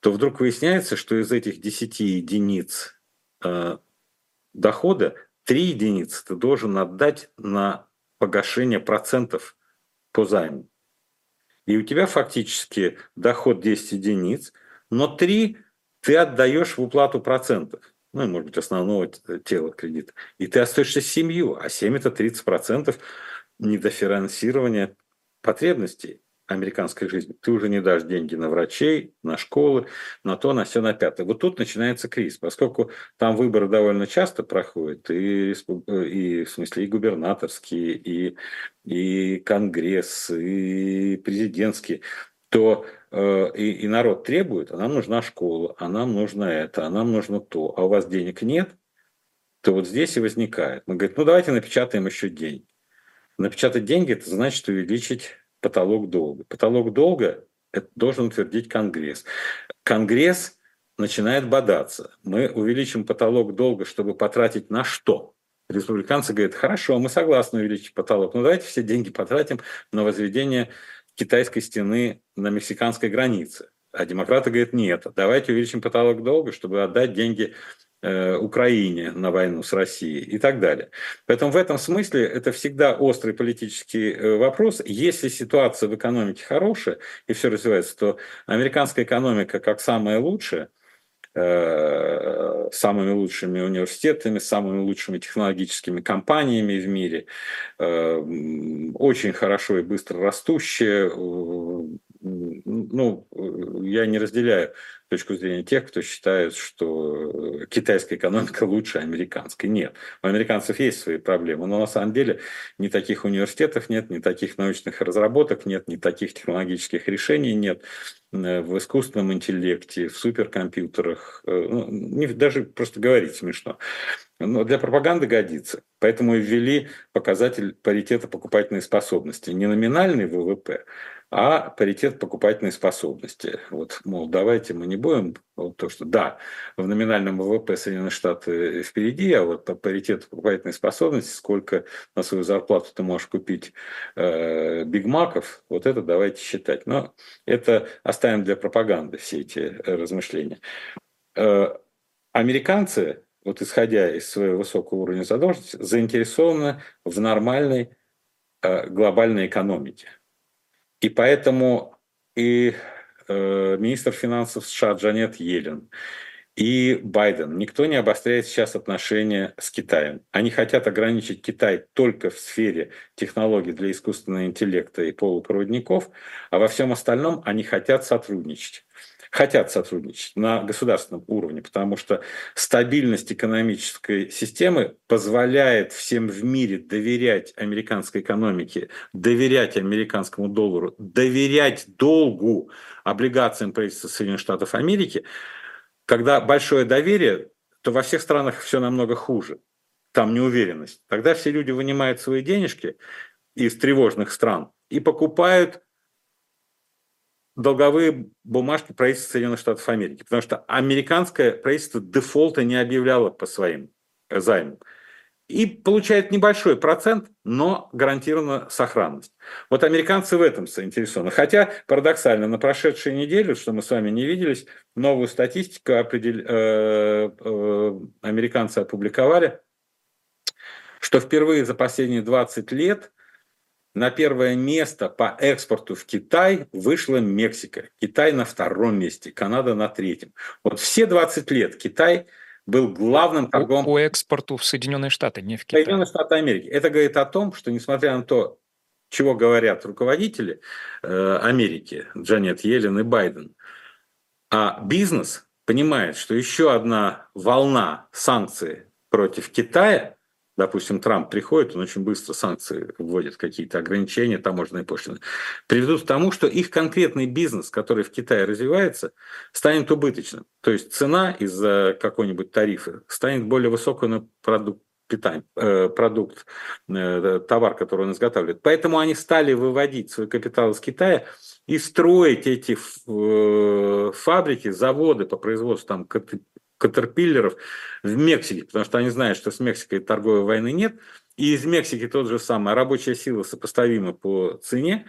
то вдруг выясняется, что из этих 10 единиц э, дохода 3 единицы ты должен отдать на погашение процентов по займу. И у тебя фактически доход 10 единиц, но 3 ты отдаешь в уплату процентов ну, может быть, основного тела кредита. И ты остаешься семью, а 7 – это 30% недофинансирования потребностей американской жизни. Ты уже не дашь деньги на врачей, на школы, на то, на все, на пятое. Вот тут начинается кризис, поскольку там выборы довольно часто проходят, и, и в смысле и губернаторские, и, и конгресс, и президентские, то Э, и, и народ требует, а нам нужна школа, а нам нужно это, а нам нужно то, а у вас денег нет, то вот здесь и возникает. Мы говорим, ну давайте напечатаем еще деньги. Напечатать деньги – это значит увеличить потолок долга. Потолок долга это должен утвердить Конгресс. Конгресс начинает бодаться. Мы увеличим потолок долга, чтобы потратить на что? Республиканцы говорят, хорошо, мы согласны увеличить потолок, но давайте все деньги потратим на возведение китайской стены на мексиканской границе. А демократы говорят, нет, давайте увеличим потолок долга, чтобы отдать деньги э, Украине на войну с Россией и так далее. Поэтому в этом смысле это всегда острый политический э, вопрос. Если ситуация в экономике хорошая и все развивается, то американская экономика как самая лучшая – Э, самыми лучшими университетами, самыми лучшими технологическими компаниями в мире, э, очень хорошо и быстро растущие. Э, ну, я не разделяю точку зрения тех, кто считает, что китайская экономика лучше американской. Нет, у американцев есть свои проблемы, но на самом деле ни таких университетов нет, ни таких научных разработок нет, ни таких технологических решений нет в искусственном интеллекте, в суперкомпьютерах. Э, ну, не, даже просто говорить смешно. Но для пропаганды годится. Поэтому и ввели показатель паритета покупательной способности. Не номинальный ВВП, а паритет покупательной способности. Вот, мол, давайте мы не будем, вот то, что да, в номинальном ВВП Соединенные Штаты впереди, а вот по паритету покупательной способности, сколько на свою зарплату ты можешь купить э, бигмаков, вот это давайте считать. Но это оставим для пропаганды все эти размышления. Э, американцы, вот исходя из своего высокого уровня задолженности, заинтересованы в нормальной э, глобальной экономике и поэтому и э, министр финансов США Джанет Йеллен, и Байден. Никто не обостряет сейчас отношения с Китаем. Они хотят ограничить Китай только в сфере технологий для искусственного интеллекта и полупроводников, а во всем остальном они хотят сотрудничать хотят сотрудничать на государственном уровне, потому что стабильность экономической системы позволяет всем в мире доверять американской экономике, доверять американскому доллару, доверять долгу облигациям правительства Соединенных Штатов Америки. Когда большое доверие, то во всех странах все намного хуже. Там неуверенность. Тогда все люди вынимают свои денежки из тревожных стран и покупают долговые бумажки правительства Соединенных Штатов Америки, потому что американское правительство дефолта не объявляло по своим э, займам. И получает небольшой процент, но гарантированно сохранность. Вот американцы в этом заинтересованы. Хотя, парадоксально, на прошедшей неделе, что мы с вами не виделись, новую статистику определ... э, э, американцы опубликовали, что впервые за последние 20 лет на первое место по экспорту в Китай вышла Мексика. Китай на втором месте, Канада на третьем. Вот все 20 лет Китай был главным торговым... По, по экспорту в Соединенные Штаты, не в Китай. Соединенные Штаты Америки. Это говорит о том, что несмотря на то, чего говорят руководители э, Америки, Джанет Йеллен и Байден, а бизнес понимает, что еще одна волна санкций против Китая – допустим, Трамп приходит, он очень быстро санкции вводит, какие-то ограничения, таможенные пошлины, приведут к тому, что их конкретный бизнес, который в Китае развивается, станет убыточным. То есть цена из-за какой-нибудь тарифа станет более высокой на продукт питание, э, продукт, э, товар, который он изготавливает. Поэтому они стали выводить свой капитал из Китая и строить эти э, фабрики, заводы по производству там, катерпиллеров в Мексике, потому что они знают, что с Мексикой торговой войны нет, и из Мексики тот же самый, рабочая сила сопоставима по цене,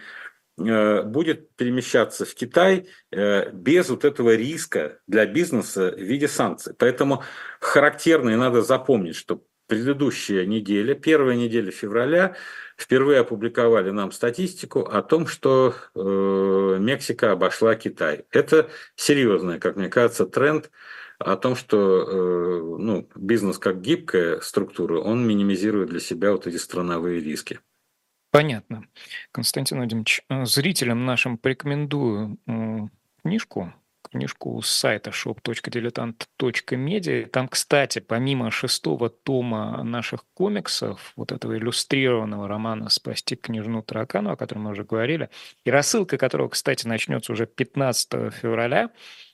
э, будет перемещаться в Китай э, без вот этого риска для бизнеса в виде санкций. Поэтому характерно и надо запомнить, что предыдущая неделя, первая неделя февраля, впервые опубликовали нам статистику о том, что э, Мексика обошла Китай. Это серьезный, как мне кажется, тренд о том, что э, ну, бизнес как гибкая структура, он минимизирует для себя вот эти страновые риски. Понятно. Константин Владимирович, э, зрителям нашим порекомендую книжку, книжку с сайта shop.diletant.media. Там, кстати, помимо шестого тома наших комиксов, вот этого иллюстрированного романа «Спасти княжну Таракану», о котором мы уже говорили, и рассылка которого, кстати, начнется уже 15 февраля,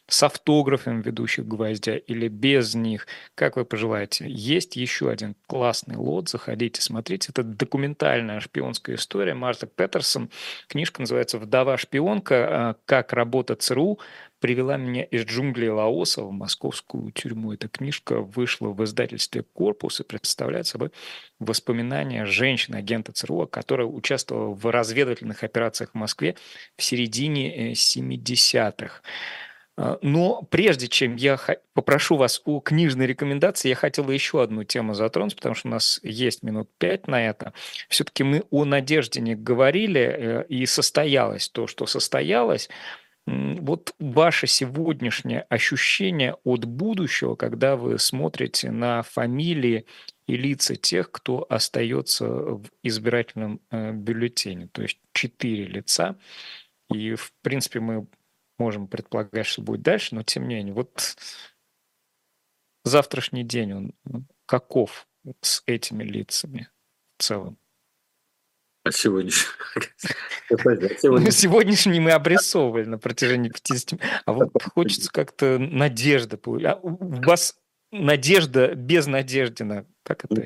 с автографом ведущих «Гвоздя» или без них, как вы пожелаете. Есть еще один классный лот, заходите, смотрите. Это документальная шпионская история. Марта Петерсон. Книжка называется «Вдова-шпионка. А, как работа ЦРУ привела меня из джунглей Лаоса в московскую тюрьму». Эта книжка вышла в издательстве «Корпус» и представляет собой воспоминания женщины-агента ЦРУ, которая участвовала в разведывательных операциях в Москве в середине 70-х. А, но прежде чем я попрошу вас о книжной рекомендации, я хотел еще одну тему затронуть, потому что у нас есть минут пять на это. Все-таки мы о надежде не говорили, э, и состоялось то, что состоялось. Вот ваше сегодняшнее ощущение от будущего, когда вы смотрите на фамилии и лица тех, кто остается в избирательном э, бюллетене, то есть четыре лица. И, в принципе, мы можем предполагать, что будет дальше, но тем не менее, вот завтрашний день, он каков с этими лицами в целом? [LAUGHS] А сегодняшний? Ну, сегодняшний мы обрисовывали на протяжении 50. А вот хочется как-то надежда. А у вас надежда без надеждина. Так это...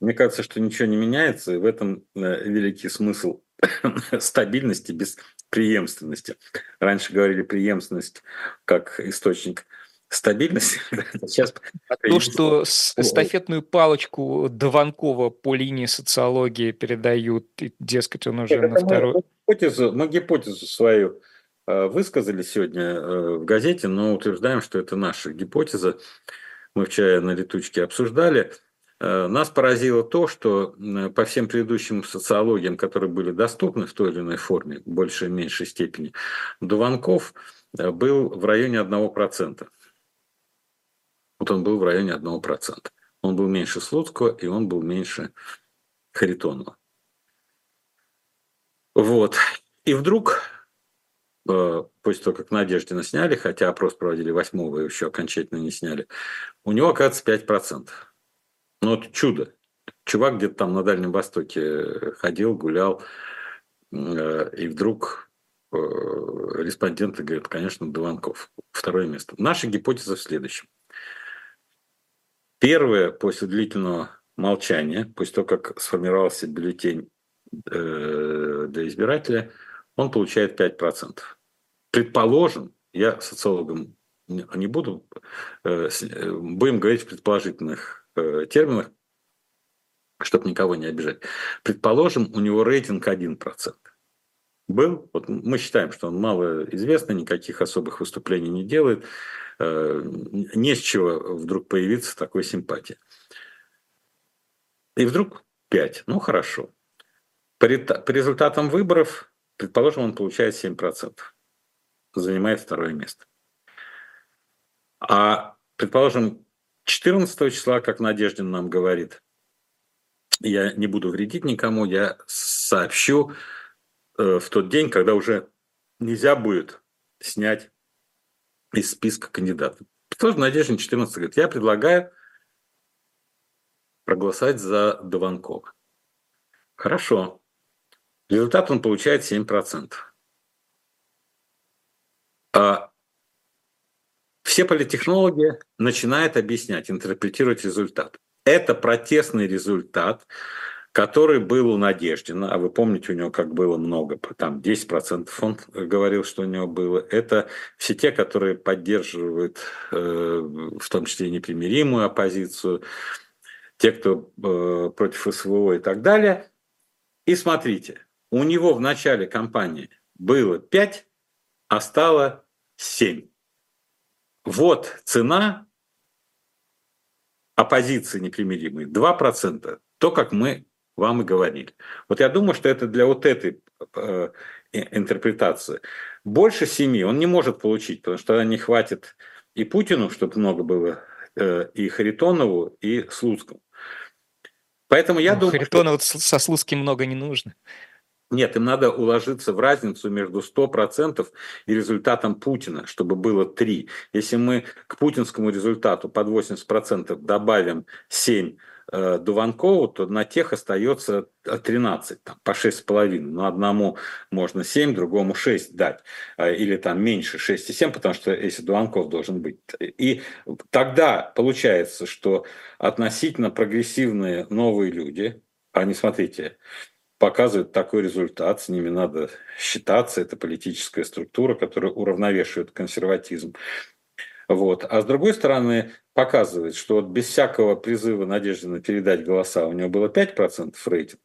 Мне кажется, что ничего не меняется, и в этом э, великий смысл [COUGHS] стабильности без преемственности. Раньше говорили преемственность как источник стабильности. [LAUGHS] Сейчас То, что эстафетную палочку Дованкова по линии социологии передают, и, дескать, он уже Нет, на второй... Мы гипотезу, мы гипотезу свою э, высказали сегодня э, в газете, но утверждаем, что это наша гипотеза. Мы вчера на летучке обсуждали. Э, нас поразило то, что по всем предыдущим социологиям, которые были доступны в той или иной форме, в большей и меньшей степени, Дуванков был в районе 1%. Вот он был в районе 1%. Он был меньше Слуцкого, и он был меньше Харитонова. Вот. И вдруг, э, после того, как Надеждина сняли, хотя опрос проводили 8 и еще окончательно не сняли, у него, оказывается, 5%. Ну, это чудо. Чувак где-то там на Дальнем Востоке ходил, гулял, э, и вдруг э, респонденты говорят, конечно, Дуванков. Второе место. Наша гипотеза в следующем. Первое, после длительного молчания, после того, как сформировался бюллетень э, для избирателя, он получает 5%. Предположим, я социологом не буду, э, э, будем говорить в предположительных терминах, чтобы никого не обижать. Предположим, у него рейтинг 1%. Был, вот мы считаем, что он мало известный, никаких особых выступлений не делает, Э, не с чего вдруг появиться такой симпатии. И вдруг 5. Ну, хорошо. По, по результатам выборов, предположим, он получает 7%. Занимает второе место. А, предположим, 14 числа, как Надеждин нам говорит, я не буду вредить никому, я сообщу э, в тот день, когда уже нельзя будет снять из списка кандидатов. Тоже Надежда 14 говорит, я предлагаю проголосовать за Дованкова. Хорошо. Результат он получает 7%. А все политтехнологи начинают объяснять, интерпретировать результат. Это протестный результат, который был у Надеждина, а вы помните, у него как было много, там 10% он говорил, что у него было, это все те, которые поддерживают э, в том числе непримиримую оппозицию, те, кто э, против СВО и так далее. И смотрите, у него в начале кампании было 5, а стало 7. Вот цена оппозиции непримиримой 2%. То, как мы вам и говорили. Вот я думаю, что это для вот этой э, интерпретации. Больше семи он не может получить, потому что не хватит и Путину, чтобы много было, э, и Харитонову, и Слуцкому. Поэтому я ну, думаю... Харитонову что... со Слуцким много не нужно. Нет, им надо уложиться в разницу между 100% и результатом Путина, чтобы было 3. Если мы к путинскому результату под 80% добавим 7 Э, Дуванкову, то на тех остается 13, там, по 6,5. Но одному можно 7, другому 6 дать. Э, или там меньше 6,7, потому что если Дуванков должен быть. И тогда получается, что относительно прогрессивные новые люди, они, смотрите, показывают такой результат, с ними надо считаться, это политическая структура, которая уравновешивает консерватизм. Вот. А с другой стороны, показывает, что вот без всякого призыва Надеждина передать голоса у него было 5% рейтинг,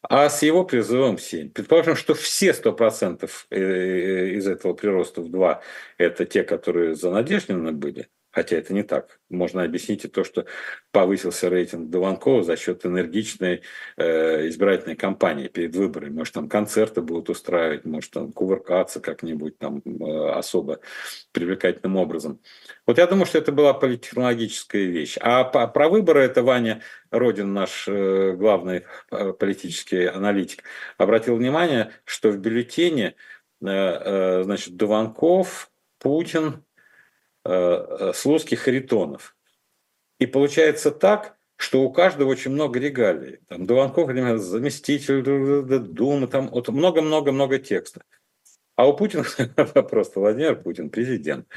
а с его призывом 7%. Предположим, что все 100% э, из этого прироста в 2 – это те, которые за Надеждина были, Хотя это не так. Можно объяснить и то, что повысился рейтинг Дованкова за счет энергичной э, избирательной кампании перед выборами. Может, там концерты будут устраивать, может, там кувыркаться как-нибудь там э, особо привлекательным образом. Вот я думаю, что это была политтехнологическая вещь. А по, про выборы это Ваня Родин, наш э, главный э, политический аналитик, обратил внимание, что в бюллетене э, э, значит, Дованков, Путин, слуцких харитонов. И получается так, что у каждого очень много регалий. Там Дуванков, заместитель Думы, там вот много-много-много текста. А у Путина [LAUGHS] просто Владимир Путин, президент.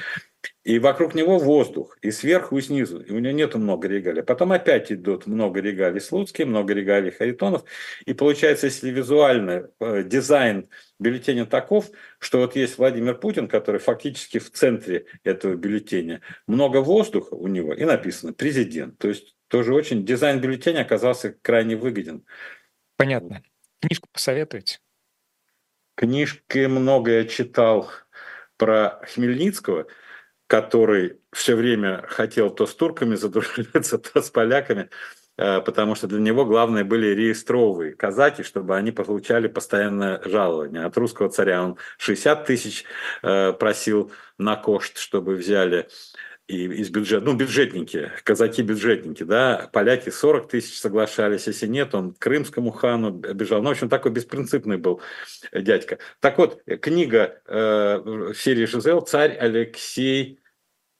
И вокруг него воздух, и сверху, и снизу. И у него нету много регалий. Потом опять идут много регалий Слуцкий, много регалий Харитонов. И получается, если визуально э, дизайн бюллетеня таков, что вот есть Владимир Путин, который фактически в центре этого бюллетеня. Много воздуха у него и написано «президент». То есть тоже очень дизайн бюллетеня оказался крайне выгоден. Понятно. Книжку посоветуете? Книжки много я читал про Хмельницкого – который все время хотел то с турками задружиться, [LAUGHS] то с поляками, э, потому что для него главное были реестровые казаки, чтобы они получали постоянное жалование. От русского царя он 60 тысяч э, просил на кошт, чтобы взяли и из бюджета, ну, бюджетники, казаки-бюджетники, да, поляки 40 тысяч соглашались, если нет, он к крымскому хану бежал. Ну, в общем, такой беспринципный был дядька. Так вот, книга э, серии Жизел «Царь Алексей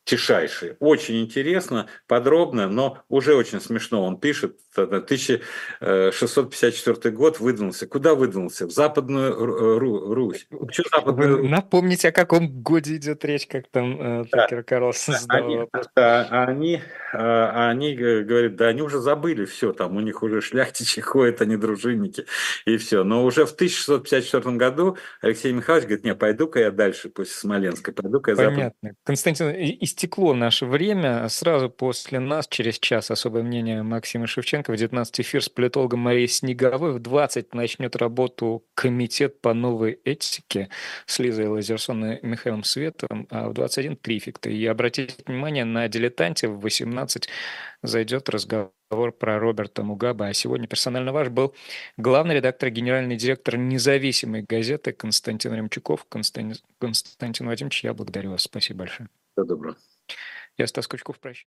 тишайший. Очень интересно, подробно, но уже очень смешно. Он пишет, 1654 год выдвинулся. Куда выдвинулся? В Западную Ру Русь. Что Западную Русь? Напомните, о каком годе идет речь, как там э, да. Карлсон они, да, они, а, они говорят, да, они уже забыли все, там у них уже шляхтичи ходят, они дружинники, и все. Но уже в 1654 году Алексей Михайлович говорит, не, пойду-ка я дальше после Смоленска, пойду-ка я Понятно. Запад... Константин, истекло наше время. Сразу после нас, через час, особое мнение Максима Шевченко в 19 эфир с политологом Марией Снеговой. В 20 начнет работу комитет по новой этике с Лизой Лазерсон и Михаилом Световым, а в 21 Трификта. И обратите внимание, на «Дилетанте» в 18 зайдет разговор про Роберта Мугаба. А сегодня персонально ваш был главный редактор, генеральный директор независимой газеты Константин Ремчуков. Константин, Константин Вадимович, я благодарю вас. Спасибо большое. Всего доброго. Я Стас Кучков, прощаюсь.